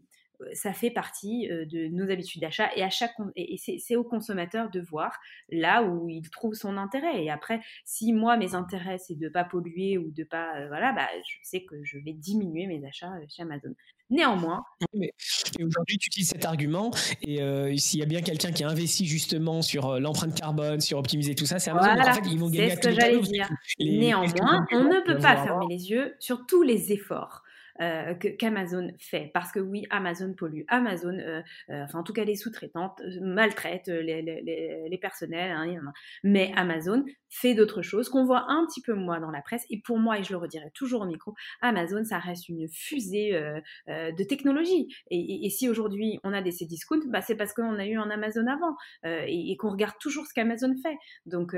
ça fait partie de nos habitudes d'achat et à chaque et c'est au consommateur de voir là où il trouve son intérêt et après si moi mes intérêts c'est de pas polluer ou de pas voilà bah je sais que je vais diminuer mes achats chez Amazon Néanmoins.
et aujourd'hui, tu utilises cet argument. Et euh, s'il y a bien quelqu'un qui a investi justement sur euh, l'empreinte carbone, sur optimiser tout ça, c'est Amazon.
en fait, ils vont gagner C'est ce que j'allais dire. Néanmoins, on ne peut pas fermer les yeux sur tous les efforts euh, qu'Amazon fait. Parce que oui, Amazon pollue, Amazon, euh, euh, enfin en tout cas les sous-traitantes, maltraitent les, les, les personnels, hein, mais Amazon fait d'autres choses qu'on voit un petit peu moins dans la presse. Et pour moi, et je le redirai toujours au micro, Amazon, ça reste une fusée de technologie. Et, et, si aujourd'hui on a des discounts, bah, c'est parce qu'on a eu un Amazon avant et, et qu'on regarde toujours ce qu'Amazon fait. Donc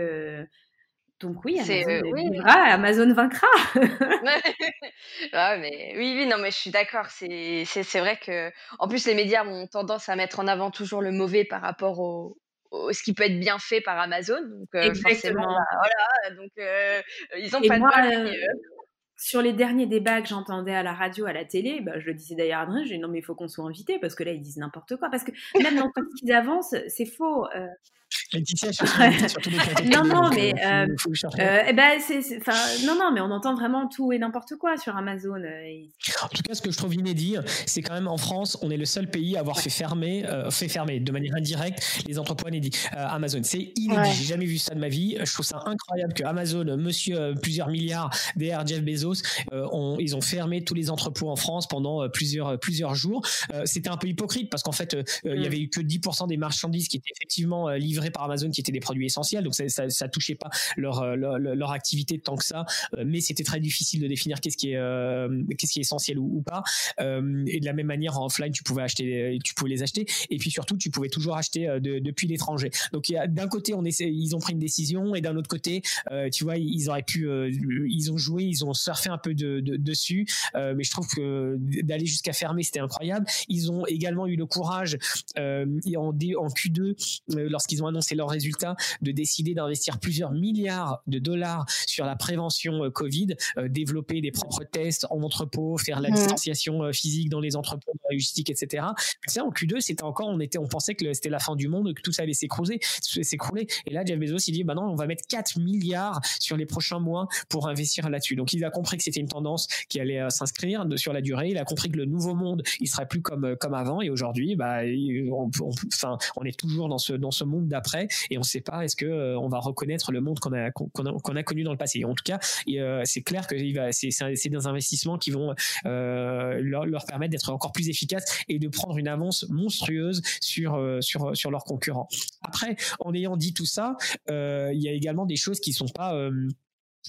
donc oui, Amazon, euh, oui. Amazon vaincra.
ah, mais oui, oui, non, mais je suis d'accord. C'est, vrai que, en plus, les médias ont tendance à mettre en avant toujours le mauvais par rapport au, ce qui peut être bien fait par Amazon. Donc, euh, Exactement. Bah, voilà, donc euh, ils ont pas de
sur les derniers débats que j'entendais à la radio, à la télé, bah, je le disais d'ailleurs à Adrien, j'ai dit non mais il faut qu'on soit invité parce que là ils disent n'importe quoi parce que même dans ce qu'ils avancent, c'est faux. non, non, mais euh, euh, eh ben, non, non, mais on entend vraiment tout et n'importe quoi sur Amazon. Euh,
en tout cas, ce que je trouve inédit, c'est quand même en France, on est le seul pays à avoir fait fermer, fait fermer de manière indirecte les entrepôts inédits. Amazon, c'est inédit. J'ai jamais vu ça de ma vie. Je trouve ça incroyable que Amazon, Monsieur plusieurs milliards DR Jeff Bezos, ont, ils ont fermé tous les entrepôts en France pendant plusieurs plusieurs jours. C'était un peu hypocrite parce qu'en fait, il y mm. avait eu que 10% des marchandises qui étaient effectivement livrées par Amazon qui étaient des produits essentiels, donc ça, ça, touchait pas leur, euh, leur, leur, activité tant que ça, euh, mais c'était très difficile de définir qu'est-ce qui est euh, qu'est-ce qui est essentiel ou, pas. et de la même manière en offline, tu pouvais acheter, tu pouvais les acheter, et puis surtout tu pouvais toujours acheter depuis l'étranger. Donc d'un côté on ils ont pris une décision, et d'un autre côté, tu vois, ils auraient pu, ils ont joué, ils ont surfé un peu de, dessus, mais je trouve que d'aller jusqu'à fermer, c'était incroyable. Ils ont également eu le courage en, en Q2, lorsqu'ils ont leurs résultats, de décider d'investir plusieurs milliards de dollars sur la prévention Covid, développer des propres tests en entrepôt, faire la mmh. distanciation physique dans les entrepôts, la logistique, etc. Ça, en Q2, c'était encore, on était, on pensait que c'était la fin du monde, que tout ça allait s'écrouler, s'écrouler. Et là, Jeff Bezos, il dit, bah non, on va mettre 4 milliards sur les prochains mois pour investir là-desdessus. Donc, il a compris que c'était une tendance qui allait euh, s'inscrire sur la durée. Il a compris que le nouveau monde, il serait plus comme euh, comme avant. Et aujourd'hui, bah, on, enfin, on est toujours dans ce dans ce monde d'après, et on ne sait pas est-ce que euh, on va reconnaître le monde qu'on a connu dans le passé. en tout cas, c'est clair que c'est des investissements qui vont leur, leur, permettre d'être encore plus efficaces et de prendre une avance monstrueuse sur sur leurs concurrents. Après, en ayant dit tout ça, euh, il y a également des choses qui sont pas euh,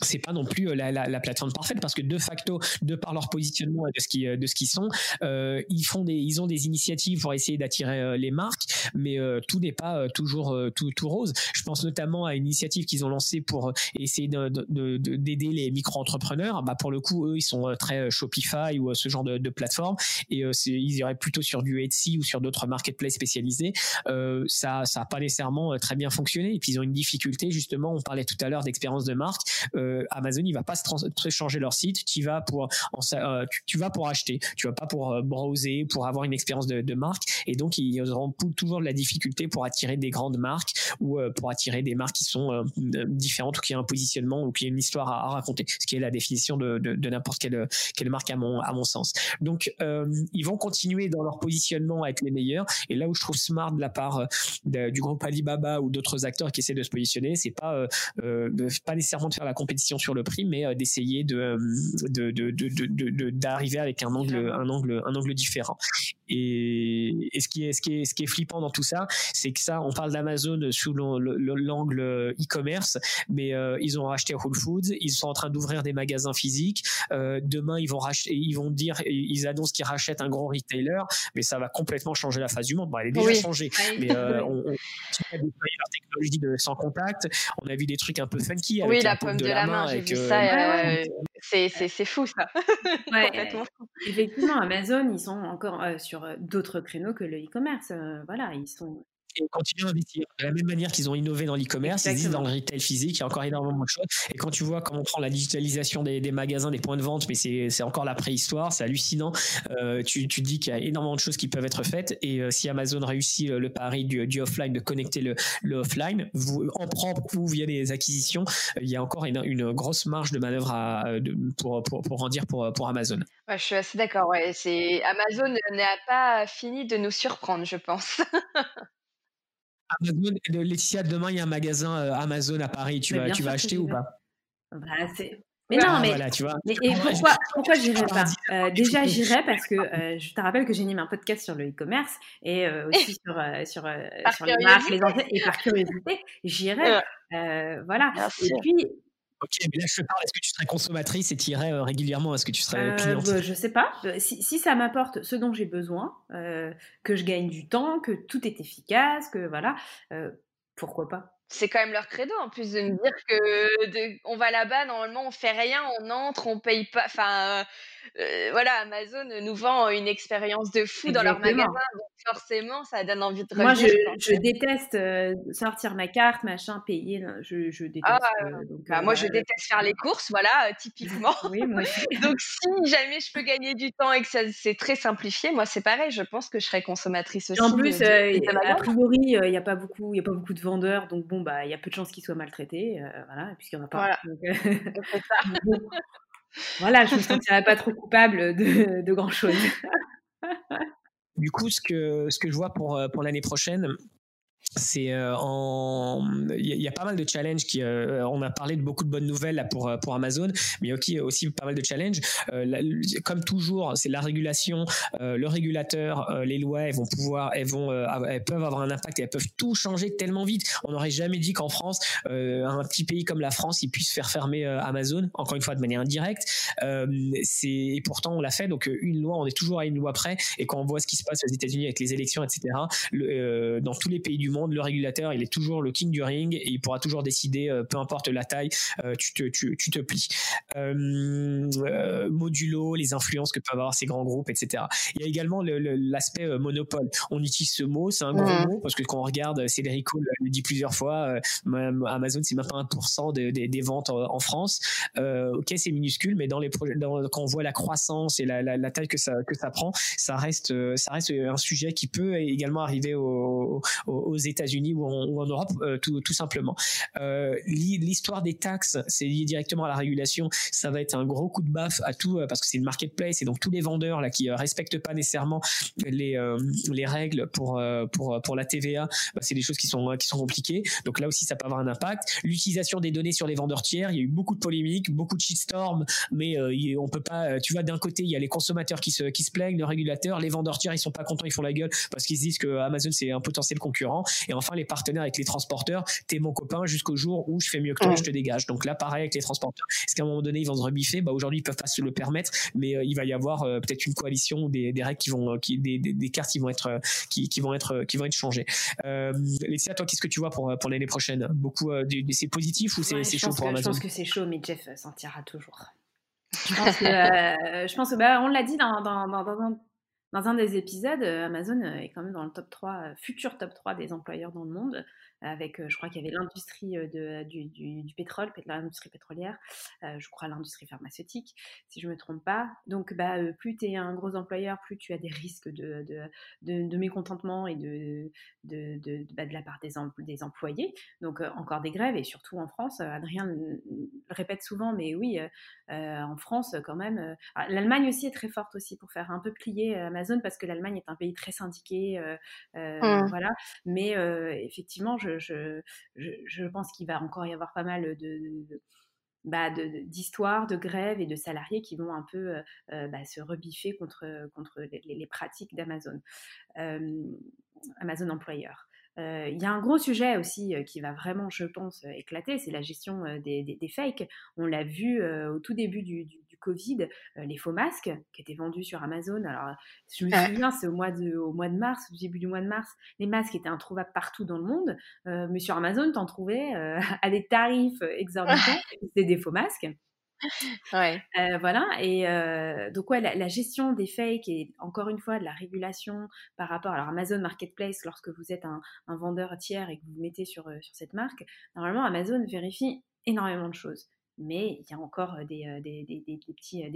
c'est pas non plus euh, la, la, la, plateforme parfaite parce que de facto, de par leur positionnement et de ce qui de ce qu'ils sont, euh, ils font des ils ont des initiatives pour essayer d'attirer euh, les marques, mais euh, tout n'est pas euh, toujours tout, tout rose. Je pense notamment à une initiative qu'ils ont lancée pour essayer d'aider de, de, les micro-entrepreneurs. Bah pour le coup, eux, ils sont très Shopify ou ce genre de, plateforme et ils iraient plutôt sur du Etsy ou sur d'autres marketplaces spécialisés. ça ça a pas nécessairement très bien fonctionné et puis ils ont une difficulté justement. On parlait tout à l'heure d'expérience de marque euh, Amazon il va pas se changer leur site, tu vas pour euh, tu, vas pour acheter, tu vas pas pour euh, browser, pour avoir une expérience de, marque. Et donc ils auront toujours de la difficulté pour attirer des grandes marques ou pour attirer des marques qui sont différentes ou qui ont un positionnement ou qui ont une histoire à, raconter, ce qui est la définition de, n'importe quelle quelle marque à mon à mon sens. Donc ils vont continuer dans leur positionnement à être les meilleurs. Et là où je trouve smart de la part du groupe Alibaba ou d'autres acteurs qui essaient de se positionner, c'est pas pas nécessairement de faire la compétition sur le prix, mais euh, d'essayer de d'arriver avec un angle un angle un angle différent. Et, ce qui est ce qui est ce qui est flippant dans tout ça, c'est que ça, on parle d'Amazon sous l'angle e-commerce, mais euh, ils ont racheté Whole Foods, ils sont en train d'ouvrir des magasins physiques. Euh, demain, ils vont racheter, ils vont dire, ils annoncent qu'ils rachètent un gros retailer, mais ça va complètement changer la face du monde. Bon, elle est déjà changée, mais on, on a leur technologie de sans contact. On a vu des trucs un peu funky avec
oui, la, pomme de, la main, j'ai vu ça. Euh, c'est fou ça.
Effectivement, Amazon, ils sont encore euh, sur d'autres créneaux que le e-commerce. voilà, ils sont
et continuent à investir. De la même manière qu'ils ont innové dans l'e-commerce, ils disent dans le retail physique, il y a encore énormément de choses. Et quand tu vois comment on prend la digitalisation des, des magasins, des points de vente, mais c'est encore la préhistoire, c'est hallucinant. Euh, tu, tu dis qu'il y a énormément de choses qui peuvent être faites. Et euh, si Amazon réussit euh, le pari du, du, offline, de connecter le, le offline, vous, en propre ou via des acquisitions, euh, il y a encore une, une grosse marge de manœuvre à, de, pour, pour, pour en dire pour, pour Amazon.
je suis assez d'accord. Ouais. Amazon n'a pas fini de nous surprendre, je pense.
Amazon, Laetitia, demain il y a un magasin euh, Amazon à Paris. Tu vas, tu vas acheter ou pas?
Bah, mais non, mais, voilà, tu vois. mais et pourquoi, pourquoi j'irais pas? euh, Déjà, j'irais parce que euh, je te rappelle que j'ai mis un podcast sur le e-commerce et aussi sur, sur, sur les marques, les et par curiosité, j'irais. voilà. Et puis,
Ok, mais là je te parle, est-ce que tu serais consommatrice et tu irais euh, régulièrement Est-ce que tu serais euh, cliente?
bah, Je sais pas. Euh, si, si ça m'apporte ce dont j'ai besoin, que je gagne du temps, que tout est efficace, que voilà, pourquoi pas.
C'est quand même leur credo en plus de nous dire que on va là-bas normalement on fait rien on entre on paye pas enfin euh, voilà, Amazon nous vend une expérience de fou dans leur magasin, donc forcément, ça donne envie de revenir.
Moi, je, déteste euh, sortir ma carte, machin, payer. Je, je déteste. Ah,
euh, bah, moi, je déteste faire les courses, voilà, typiquement. oui, moi donc, si jamais je peux gagner du temps et que c'est très simplifié, moi, c'est pareil. Je pense que je serais consommatrice aussi.
en plus, a priori, il n'y a pas beaucoup, il y a pas beaucoup de vendeurs, donc bon, bah, il y a peu de chances qu'ils soient maltraités, voilà, puisqu'il n'y en a pas. Voilà. voilà, je me sentirais pas trop coupable de, de grand chose.
du coup, ce que, je vois pour, pour l'année prochaine, c'est euh, en il y, a pas mal de challenges qui euh, on a parlé de beaucoup de bonnes nouvelles là pour euh, pour Amazon mais aussi aussi pas mal de challenges. Comme toujours c'est la régulation le régulateur les lois elles vont pouvoir elles vont elles peuvent avoir un impact et elles peuvent tout changer tellement vite. On n'aurait jamais dit qu'en France un petit pays comme la France il puisse faire fermer Amazon encore une fois de manière indirecte. C'est et pourtant on l'a fait donc une loi on est toujours à une loi près et quand on voit ce qui se passe aux États-Unis avec les élections etc dans tous les pays du du monde, le régulateur, il est toujours le king du ring et il pourra toujours décider, peu importe la taille, tu, te, tu, tu te plies. modulo, les influences que peuvent avoir ces grands groupes, etc. Il y a également l'aspect monopole. On utilise ce mot, c'est un gros mmh. mot parce que quand on regarde, Cédrico le dit plusieurs fois, Amazon c'est même pas 1% des ventes en, France. ok, c'est minuscule, mais dans les projets, quand on voit la croissance et la, la, taille que ça que ça prend, ça reste ça reste un sujet qui peut également arriver aux, aux États-Unis ou, en Europe euh, tout, simplement. Euh, l'histoire des taxes, c'est lié directement à la régulation. Ça va être un gros coup de baffe à tout euh, parce que c'est une marketplace et donc tous les vendeurs là qui respectent pas nécessairement les les règles pour pour la TVA, bah, c'est des choses qui sont qui sont compliquées. Donc là aussi ça peut avoir un impact. L'utilisation des données sur les vendeurs tiers, il y a eu beaucoup de polémiques, beaucoup de shitstorms, mais on peut pas. Tu vois, d'un côté il y a les consommateurs qui se qui se plaignent, le régulateur, les vendeurs tiers ils sont pas contents, ils font la gueule parce qu'ils se disent que Amazon c'est un potentiel concurrent. Et enfin les partenaires avec les transporteurs, t'es mon copain jusqu'au jour où je fais mieux que toi, je te dégage. Donc là pareil avec les transporteurs. Est-ce qu'à un moment donné ils vont se rebiffer? Bah aujourd'hui ils peuvent pas se le permettre, mais euh, il va y avoir euh, peut-être une coalition ou des, des, règles qui vont, qui, des, des, cartes qui vont être qui, qui, vont être qui vont être changées. Euh, Laetitia, toi qu'est-ce que tu vois pour pour l'année prochaine? Beaucoup c'est positif ou c'est chaud pour Amazon
Je pense que c'est chaud, mais Jeff s'en tirera toujours. Je pense que, je pense que bah, on l'a dit dans, dans, dans, dans, dans un des épisodes, Amazon est quand même dans le top 3, futur top 3 des employeurs dans le monde avec, je crois qu'il y avait l'industrie de, du, du, pétrole, l'industrie pétrolière, je crois l'industrie pharmaceutique, si je ne me trompe pas. Donc, bah, plus tu es un gros employeur, plus tu as des risques de, de, de, mécontentement et de, de, de, bah, de la part des, des employés. Donc, encore des grèves, et surtout en France, Adrien le répète souvent, mais oui, en France, quand même, l'Allemagne aussi est très forte aussi pour faire un peu plier Amazon, parce que l'Allemagne est un pays très syndiqué, mmh. voilà. Mais effectivement, je je, pense qu'il va encore y avoir pas mal de, bah, d'histoires, de, grèves et de salariés qui vont un peu euh, euh, bah, se rebiffer contre, contre les, pratiques d'Amazon, Amazon employeur. Euh, il y a un gros sujet aussi qui va vraiment, je pense, éclater, c'est la gestion des, des, fakes. On l'a vu au tout début du, Covid, euh, les faux masques qui étaient vendus sur Amazon. Alors, je me souviens, c'est au mois de, au mois de mars, au début du mois de mars, les masques étaient introuvables partout dans le monde, euh, mais sur Amazon, tu en trouvais euh, à des tarifs exorbitants. C'était des faux masques.
Ouais.
voilà, et donc ouais, la, gestion des fakes et encore une fois de la régulation par rapport à Amazon Marketplace, lorsque vous êtes un, un, vendeur tiers et que vous vous mettez sur, sur cette marque, normalement Amazon vérifie énormément de choses mais il y a encore des,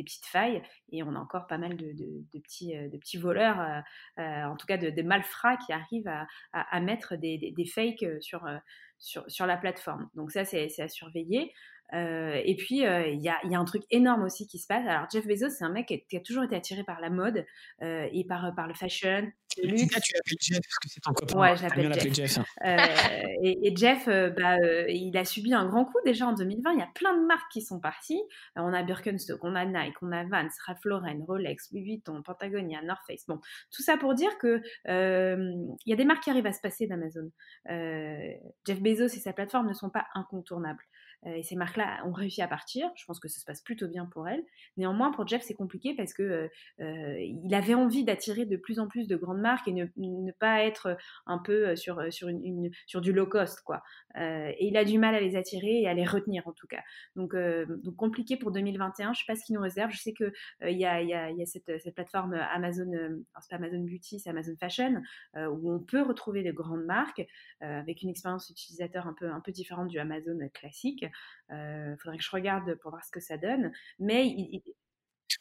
petites failles et on a encore pas mal de, petits, de petits voleurs, en tout cas de, malfrats qui arrivent à, mettre des, fakes sur, sur, sur, la plateforme. Donc ça, c'est à surveiller. Euh, et puis, euh, il y, a, y, a, un truc énorme aussi qui se passe. Alors, Jeff Bezos, c'est un mec qui a, toujours été attiré par la mode euh, et par, par le fashion,
le luxe. tu l'appelles Jeff parce que c'est ton copain.
Ouais, je l'appelle Jeff. Jeff. et, Jeff, bah, il a subi un grand coup déjà en 2020. Il y a plein de marques qui sont parties. on a Birkenstock, on a Nike, on a Vans, Ralph Lauren, Rolex, Louis Vuitton, Patagonia, North Face. Bon, tout ça pour dire que il y a des marques qui arrivent à se passer d'Amazon. Jeff Bezos et sa plateforme ne sont pas incontournables. Euh, et ces marques-là ont réussi à partir. Je pense que ça se passe plutôt bien pour elles. Néanmoins, pour Jeff, c'est compliqué parce que euh, euh, il avait envie d'attirer de plus en plus de grandes marques et ne, pas être un peu sur, sur, du low cost, quoi. et il a du mal à les attirer et à les retenir, en tout cas. Donc, donc compliqué pour 2021. Je sais pas ce qu'il nous réserve. Je sais que il y a, cette plateforme Amazon, c'est pas Amazon Beauty, c'est Amazon Fashion, où on peut retrouver de grandes marques avec une expérience utilisateur un peu, un peu différente du Amazon classique. Il euh, faudrait que je regarde pour voir ce que ça donne. Mais il,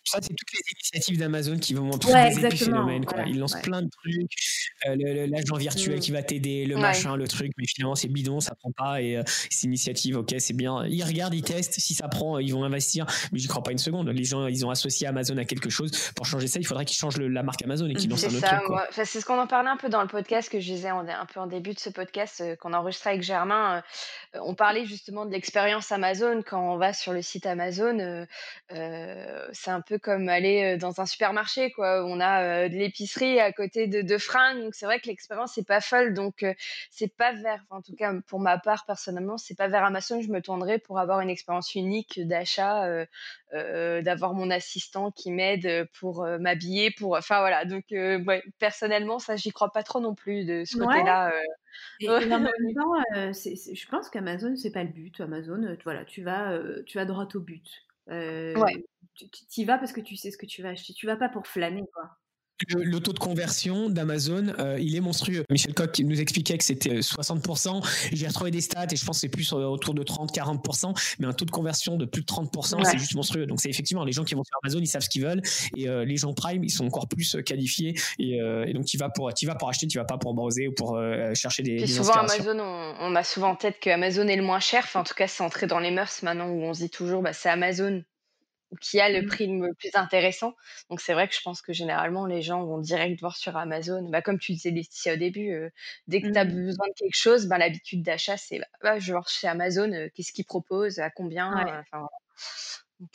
ça, c'est toutes les initiatives d'Amazon qui vont montrer ouais, des épiphénomènes. Quoi. Ils lancent plein de trucs. Euh, l'agent virtuel mmh. qui va t'aider, le machin, le truc. Mais finalement, c'est bidon, ça prend pas. Et euh, ces initiatives, ok, c'est bien. Ils regardent, ils testent. Si ça prend, ils vont investir. Mais j'y crois pas une seconde. Les gens, ils ont associé Amazon à quelque chose. Pour changer ça, il faudrait qu'ils changent la marque Amazon et qu'ils lancent un autre truc.
c'est ce qu'on en parlait un peu dans le podcast que je disais un peu en début de ce podcast euh, qu'on a enregistré avec Germain. on parlait justement de l'expérience Amazon quand on va sur le site Amazon. c'est un peu comme aller dans un supermarché, quoi. On a de l'épicerie à côté de, de fringues dingue. Donc c'est vrai que l'expérience n'est pas folle. Donc c'est pas vers, en tout cas pour ma part personnellement, c'est pas vers Amazon que je me tournerai pour avoir une expérience unique d'achat, d'avoir mon assistant qui m'aide pour m'habiller, pour, enfin voilà. Donc personnellement, ça j'y crois pas trop non plus de ce côté-là.
Et, en même temps, je pense qu'Amazon c'est pas le but. Amazon, voilà, tu vas, tu vas droit au but. ouais. Tu y vas parce que tu sais ce que tu vas acheter. Tu vas pas pour flâner, quoi.
Le, taux de conversion d'Amazon, euh, il est monstrueux. Michel Coq nous expliquait que c'était 60%. Euh, J'ai retrouvé des stats et je pense que c'est plus autour de 30-40%, mais un taux de conversion de plus de 30%, c'est juste monstrueux. Donc c'est effectivement les gens qui vont sur Amazon, ils savent ce qu'ils veulent et euh, les gens Prime, ils sont encore plus qualifiés et, donc tu vas pour tu vas pour acheter, tu vas pas pour browser ou pour chercher des. Et
souvent Amazon, on, a souvent en tête que Amazon est le moins cher. Enfin, en tout cas, c'est entré dans les mœurs maintenant où on se dit toujours, bah, c'est Amazon qui a le mmh. prix le plus intéressant. Donc c'est vrai que je pense que généralement les gens vont direct voir sur Amazon. Bah, comme tu disais Laetitia au début, euh, dès que tu as mmh. besoin de quelque chose, bah, l'habitude d'achat c'est bah, bah, je vais voir chez Amazon, euh, qu'est-ce qu'ils proposent, à combien. Enfin,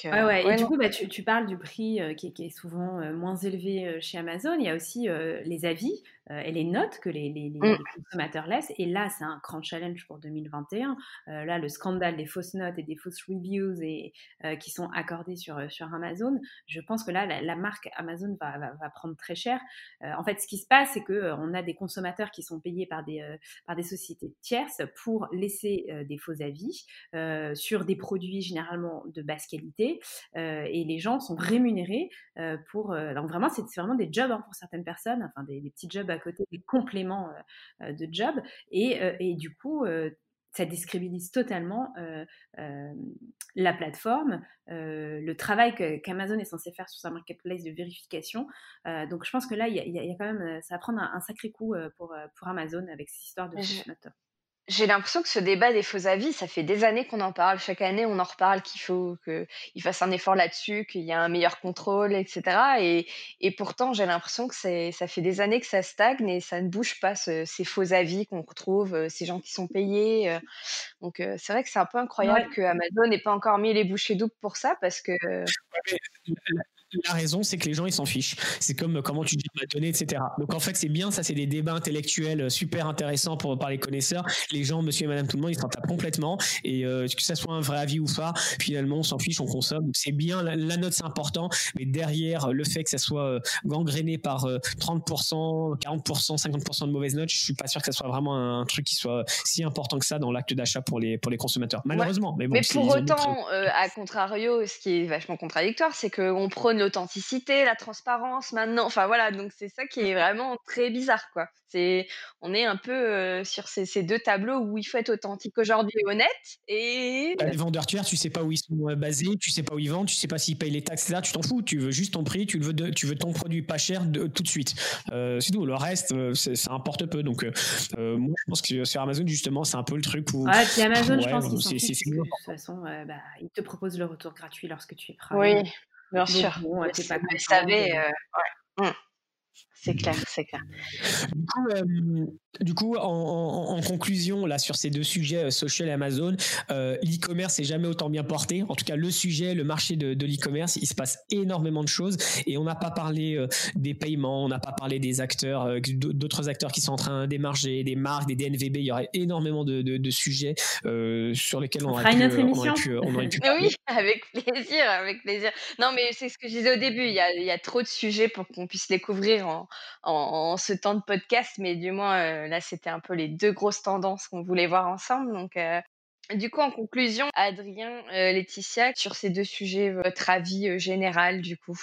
ouais, Et du coup, bah, tu, tu, parles du prix qui, qui, est souvent moins élevé chez Amazon. Il y a aussi les avis. Euh, et les notes que les, les, mmh. consommateurs laissent. Et là, c'est un grand challenge pour 2021. Euh, là, le scandale des fausses notes et des fausses reviews et, euh, qui sont accordées sur, sur Amazon, je pense que là, la, marque Amazon va, va, prendre très cher. en fait, ce qui se passe, c'est qu'on a des consommateurs qui sont payés par des, par des sociétés tierces pour laisser des faux avis sur des produits généralement de basse qualité. et les gens sont rémunérés pour... donc vraiment, c'est vraiment des jobs hein, pour certaines personnes, enfin des, des petits jobs à côté des compléments de job. Et, et du coup, ça discrédite totalement la plateforme, le travail qu'Amazon est censé faire sur sa marketplace de vérification. donc je pense que là, il y, a quand même, ça va prendre un, sacré coup pour, pour Amazon avec cette histoire de notes.
J'ai l'impression que ce débat des faux avis, ça fait des années qu'on en parle. Chaque année, on en reparle qu'il faut qu'ils fassent un effort là-dessus, qu'il y a un meilleur contrôle, etc. Et, et pourtant, j'ai l'impression que ça fait des années que ça stagne et ça ne bouge pas, ces faux avis qu'on retrouve, euh, ces gens qui sont payés. Euh. Donc, euh, c'est vrai que c'est un peu incroyable que Amazon n'ait pas encore mis les bouchées doubles pour ça parce que
la raison, c'est que les gens, ils s'en fichent. C'est comme comment tu dis ma donnée, etc. Donc en fait, c'est bien, ça, c'est des débats intellectuels euh, super intéressants pour, par les connaisseurs. Les gens, monsieur et madame tout le monde, ils s'en tapent complètement. Et euh, que ça soit un vrai avis ou pas, finalement, on s'en fiche, on consomme. Donc c'est bien, la, note, c'est important. Mais derrière, le fait que ça soit euh, gangréné par 30%, 40%, 50% de mauvaises notes, je suis pas sûr que ça soit vraiment un, truc qui soit si important que ça dans l'acte d'achat pour les, pour les consommateurs. Malheureusement.
Mais, bon, mais pour autant, à contrario, ce qui est vachement contradictoire, c'est qu'on prône l'authenticité, la transparence maintenant. Enfin voilà, donc c'est ça qui est vraiment très bizarre quoi. C'est on est un peu euh, sur ces, deux tableaux où il faut être authentique aujourd'hui et honnête et
bah, les vendeurs tiers, tu sais pas où ils sont euh, basés, tu sais pas où ils vendent, tu sais pas s'ils payent les taxes là, tu t'en fous, tu veux juste ton prix, tu veux tu veux ton produit pas cher de, tout de suite. Euh, c'est tout, le reste ça importe peu. Donc moi je pense que sur Amazon justement, c'est un peu le truc où
Ouais, puis Amazon, je pense qu'ils de toute façon bah, ils te proposent le retour gratuit lorsque tu es prêt.
Oui. Bien sûr. Bon, pas euh, ouais. Mmh. C'est clair, c'est clair.
Du coup, euh, du coup en, conclusion, là, sur ces deux sujets, euh, social et Amazon, euh, l'e-commerce n'est jamais autant bien porté. En tout cas, le sujet, le marché de, l'e-commerce, il se passe énormément de choses et on n'a pas parlé des paiements, on n'a pas parlé des acteurs, d'autres acteurs qui sont en train d'émarger, des marques, des DNVB. Il y aurait énormément de, sujets sur lesquels on, aurait, pu,
on aurait, pu, Oui, avec plaisir, avec plaisir. Non, mais c'est ce que je disais au début. Il y a, il y a trop de sujets pour qu'on puisse les couvrir en, en, ce temps de podcast, mais du moins euh, là c'était un peu les deux grosses tendances qu'on voulait voir ensemble. Donc euh, du coup, en conclusion, Adrien, euh, Laetitia, sur ces deux sujets, votre avis euh, général, du coup?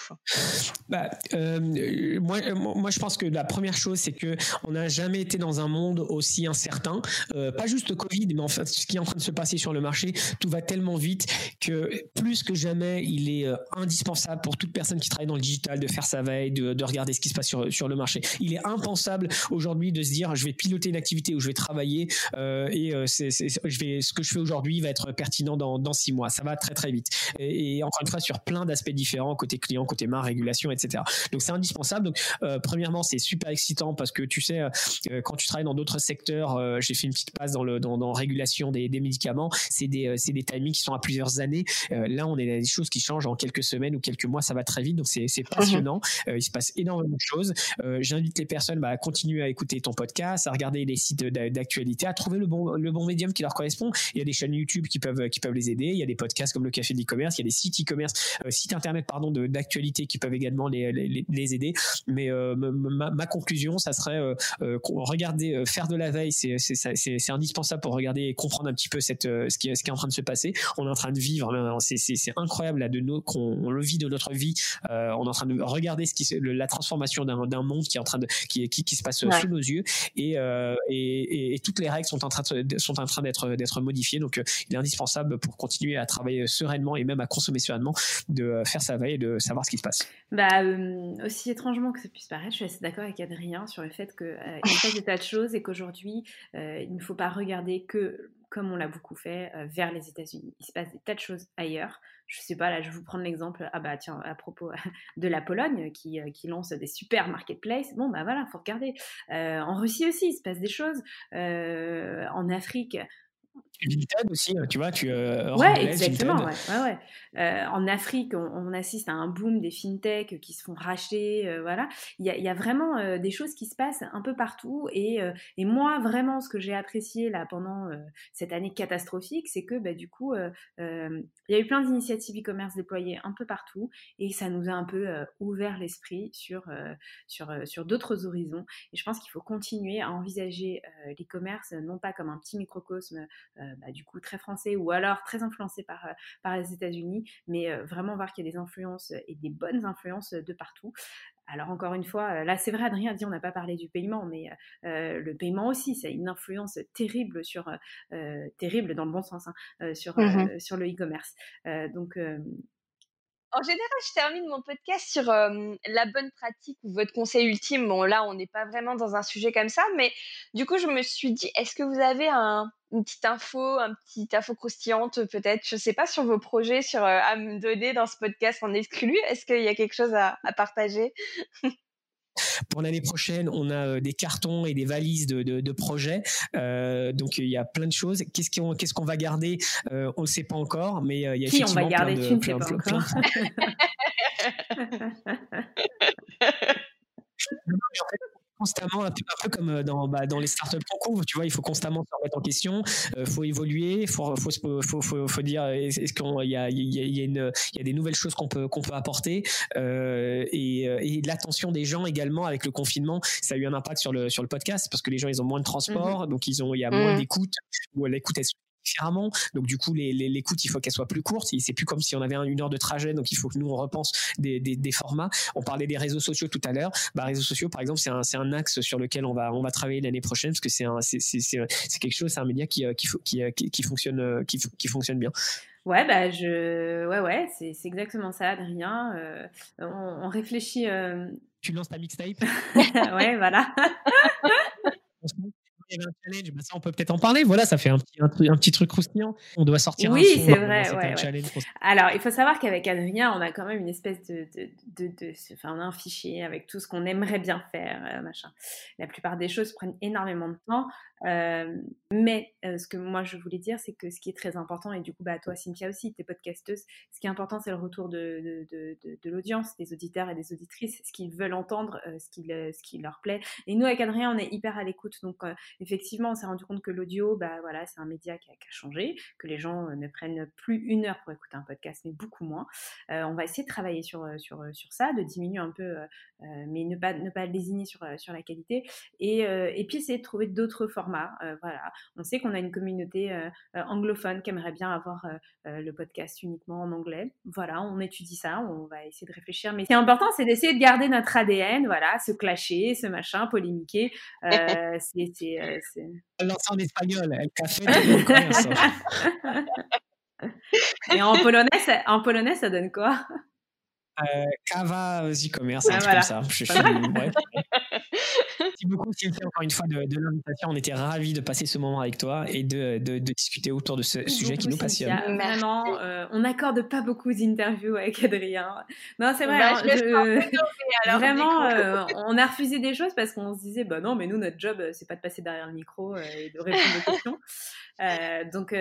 Bah, euh, moi, moi, je pense que la première chose, c'est que on n'a jamais été dans un monde aussi incertain. pas juste Covid, mais en fait, ce qui est en train de se passer sur le marché, tout va tellement vite que plus que jamais, il est indispensable pour toute personne qui travaille dans le digital de faire sa veille, de, de regarder ce qui se passe sur, sur le marché. Il est impensable aujourd'hui de se dire, je vais piloter une activité où je vais travailler et c'est, je vais, ce que je je fais aujourd'hui va être pertinent dans, dans six mois. Ça va très très vite. Et, encore une fois, sur plein d'aspects différents, côté client, côté main, régulation, etc. Donc c'est indispensable. Donc euh, premièrement, c'est super excitant parce que tu sais, euh, quand tu travailles dans d'autres secteurs, euh, j'ai fait une petite passe dans le dans, dans régulation des, des médicaments. C'est des c'est des timings qui sont à plusieurs années. là, on est des choses qui changent en quelques semaines ou quelques mois. Ça va très vite. Donc c'est c'est mhm. passionnant. il se passe énormément de choses. J'invite les personnes bah, à continuer à écouter ton podcast, à regarder les sites d'actualité, à trouver le bon le bon médium qui leur correspond. Y a des chaînes YouTube qui peuvent qui peuvent les aider. Il y a des podcasts comme le Café de l'e-commerce. Il y a des sites e-commerce, sites internet pardon d'actualité qui peuvent également les, les, les aider. Mais ma, ma, conclusion, ça serait euh, euh, regarder, faire de la veille, c'est c'est indispensable pour regarder et comprendre un petit peu cette ce qui, ce qui est en train de se passer. On est en train de vivre, c'est incroyable là de nos qu'on le vit de notre vie. on est en train de regarder ce qui la transformation d'un monde qui est en train de qui qui, qui se passe sous nos yeux et, et, et, toutes les règles sont en train de, sont en train d'être d'être modifiées. Donc il est indispensable pour continuer à travailler sereinement et même à consommer sereinement de faire sa veille et de savoir ce qui se passe.
Bah, aussi étrangement que ça puisse paraître, je suis assez d'accord avec Adrien sur le fait qu'il euh, se passe des tas de choses et qu'aujourd'hui, euh, il ne faut pas regarder que, comme on l'a beaucoup fait, euh, vers les États-Unis. Il se passe des tas de choses ailleurs. Je sais pas, là, je vais vous prendre l'exemple, ah bah tiens, à propos de la Pologne qui, qui lance des super marketplaces. Bon, bah voilà, faut regarder. en Russie aussi, il se passe des choses. en Afrique,
Vinted aussi, tu vois, tu
euh, ouais, exactement. Ouais, ouais, euh, en Afrique, on, assiste à un boom des fintechs qui se font racheter. Euh, voilà, il y a, y a, vraiment euh, des choses qui se passent un peu partout. Et, et moi, vraiment, ce que j'ai apprécié là pendant cette année catastrophique, c'est que bah, du coup, il y a eu plein d'initiatives e-commerce déployées un peu partout, et ça nous a un peu ouvert l'esprit sur sur sur d'autres horizons. Et je pense qu'il faut continuer à envisager l'e-commerce non pas comme un petit microcosme euh, bah, du coup très français ou alors très influencé par, euh, par les États-Unis, mais euh, vraiment voir qu'il y a des influences et des bonnes influences de partout. Alors encore une fois, là c'est vrai, Adrien dit on n'a pas parlé du paiement, mais le paiement aussi, ça a une influence terrible sur, terrible dans le bon sens, hein, sur, mmh sur le e-commerce. donc
en général, je termine mon podcast sur la bonne pratique ou votre conseil ultime. Bon, là, on n'est pas vraiment dans un sujet comme ça, mais du coup, je me suis dit, est-ce que vous avez un, une petite info, un petit info croustillante peut-être, je sais pas, sur vos projets, sur à me donner dans ce podcast en exclu. Est-ce qu'il y a quelque chose à partager?
Pour l'année prochaine, on a euh, des cartons et des valises de, de, de projets. Euh, donc il y a plein de choses. Qu'est-ce qu'on qu'est-ce qu'on va garder? Euh, On ne sait pas encore, mais il y a
Qui on va garder plein de, Tu ne sais pas encore.
constamment, un peu, comme euh, dans, bah, dans les startups concours, tu vois, il faut constamment se remettre en question, il faut évoluer, il faut, faut, faut, faut, faut, dire est-ce qu'il y a, y, a, y, a une, y a des nouvelles choses qu'on peut, qu'on peut apporter euh, et, et l'attention des gens également avec le confinement, ça a eu un impact sur le, sur le podcast parce que les gens ils ont moins de transport, mmh donc ils ont, il y a moins mmh. d'écoute ou l'écoute est différemment. Donc du coup, les, les, l'écoute, il faut qu'elle soit plus courte. C'est plus comme si on avait une heure de trajet, donc il faut que nous on repense des, des, des formats. On parlait des réseaux sociaux tout à l'heure. Bah, réseaux sociaux, par exemple, c'est un, c'est un axe sur lequel on va on va travailler l'année prochaine parce que c'est un, c'est, c'est, c'est, quelque chose, c'est un média qui qui, qui, qui, qui fonctionne qui, qui fonctionne bien.
Ouais, bah je, ouais, ouais, c'est, c'est exactement ça, Adrien. Euh, on, on, réfléchit. Euh...
Tu lances ta mixtape?
ouais, voilà
un challenge, bah, ça on peut peut-être en parler. Voilà, ça fait un petit, un, un petit truc croustillant. On doit sortir
oui, c'est vrai. Ouais, ouais. Alors, il faut savoir qu'avec Adrien, on a quand même une espèce de, de, de, de enfin, on a un fichier avec tout ce qu'on aimerait bien faire, euh, machin. La plupart des choses prennent énormément de temps. Euh, mais euh, ce que moi je voulais dire, c'est que ce qui est très important, et du coup, bah, toi, Cynthia aussi, t'es podcasteuse, ce qui est important, c'est le retour de, de, de, l'audience, des auditeurs et des auditrices, ce qu'ils veulent entendre, ce, qui, ce leur plaît. Et nous, avec Adrien, on est hyper à l'écoute. Donc, effectivement, on s'est rendu compte que l'audio, bah, voilà, c'est un média qui a, changé, que les gens ne prennent plus une heure pour écouter un podcast, mais beaucoup moins. Euh, on va essayer de travailler sur, sur, sur ça, de diminuer un peu, euh, mais ne pas, ne pas lésigner sur, sur la qualité. Et, et puis, essayer de trouver d'autres formats euh, voilà, on sait qu'on a une communauté euh, euh, anglophone qui aimerait bien avoir le podcast uniquement en anglais. Voilà, on étudie ça, on va essayer de réfléchir. Mais ce qui est important, c'est d'essayer de garder notre ADN, voilà, se clasher, ce machin, polémiquer. c'est,
en espagnol, el café
Et en polonais, ça, en polonais, ça donne quoi?
Euh, Kava e-commerce, ah, voilà. comme ça. Je, je, Merci beaucoup, Cynthia, encore une fois, de, l'invitation. On était ravis de passer ce moment avec toi et de, de, discuter autour de ce sujet qui nous passionne.
Vraiment, on n'accorde pas beaucoup d'interviews avec Adrien. Non, c'est vrai. Bah, hein, vraiment, on a refusé des choses parce qu'on se disait, bah non, mais nous, notre job, c'est pas de passer derrière le micro et de répondre aux questions. Donc,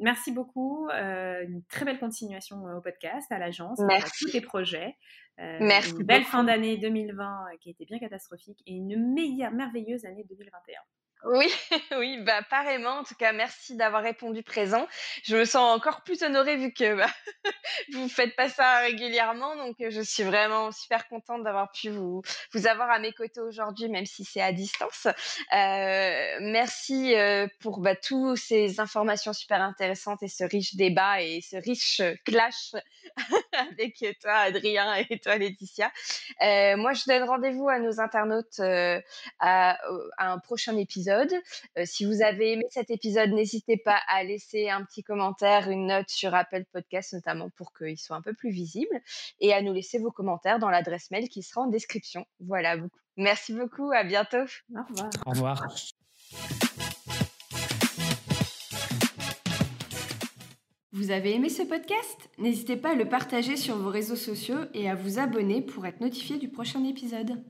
merci beaucoup. une très belle continuation au podcast, à l'agence, à tous tes projets. Euh, Merci. Une belle fin d'année 2020 euh, qui a été bien catastrophique et une meilleure, merveilleuse année 2021.
Oui, oui, bah pareillement. En tout cas, merci d'avoir répondu présent. Je me sens encore plus honorée vu que bah, vous faites pas ça régulièrement, donc euh, je suis vraiment super contente d'avoir pu vous vous avoir à mes côtés aujourd'hui, même si c'est à distance. Euh, merci euh, pour bah, toutes ces informations super intéressantes et ce riche débat et ce riche clash avec toi, Adrien, et toi, Laetitia. Moi, je donne rendez-vous à nos internautes à, un prochain épisode euh, si vous avez aimé cet épisode, n'hésitez pas à laisser un petit commentaire, une note sur Apple Podcast notamment pour qu'il soit un peu plus visible et à nous laisser vos commentaires dans l'adresse mail qui sera en description. Voilà, merci beaucoup, à bientôt.
Au revoir.
Au revoir.
Vous avez aimé ce podcast? N'hésitez pas à le partager sur vos réseaux sociaux et à vous abonner pour être notifié du prochain épisode.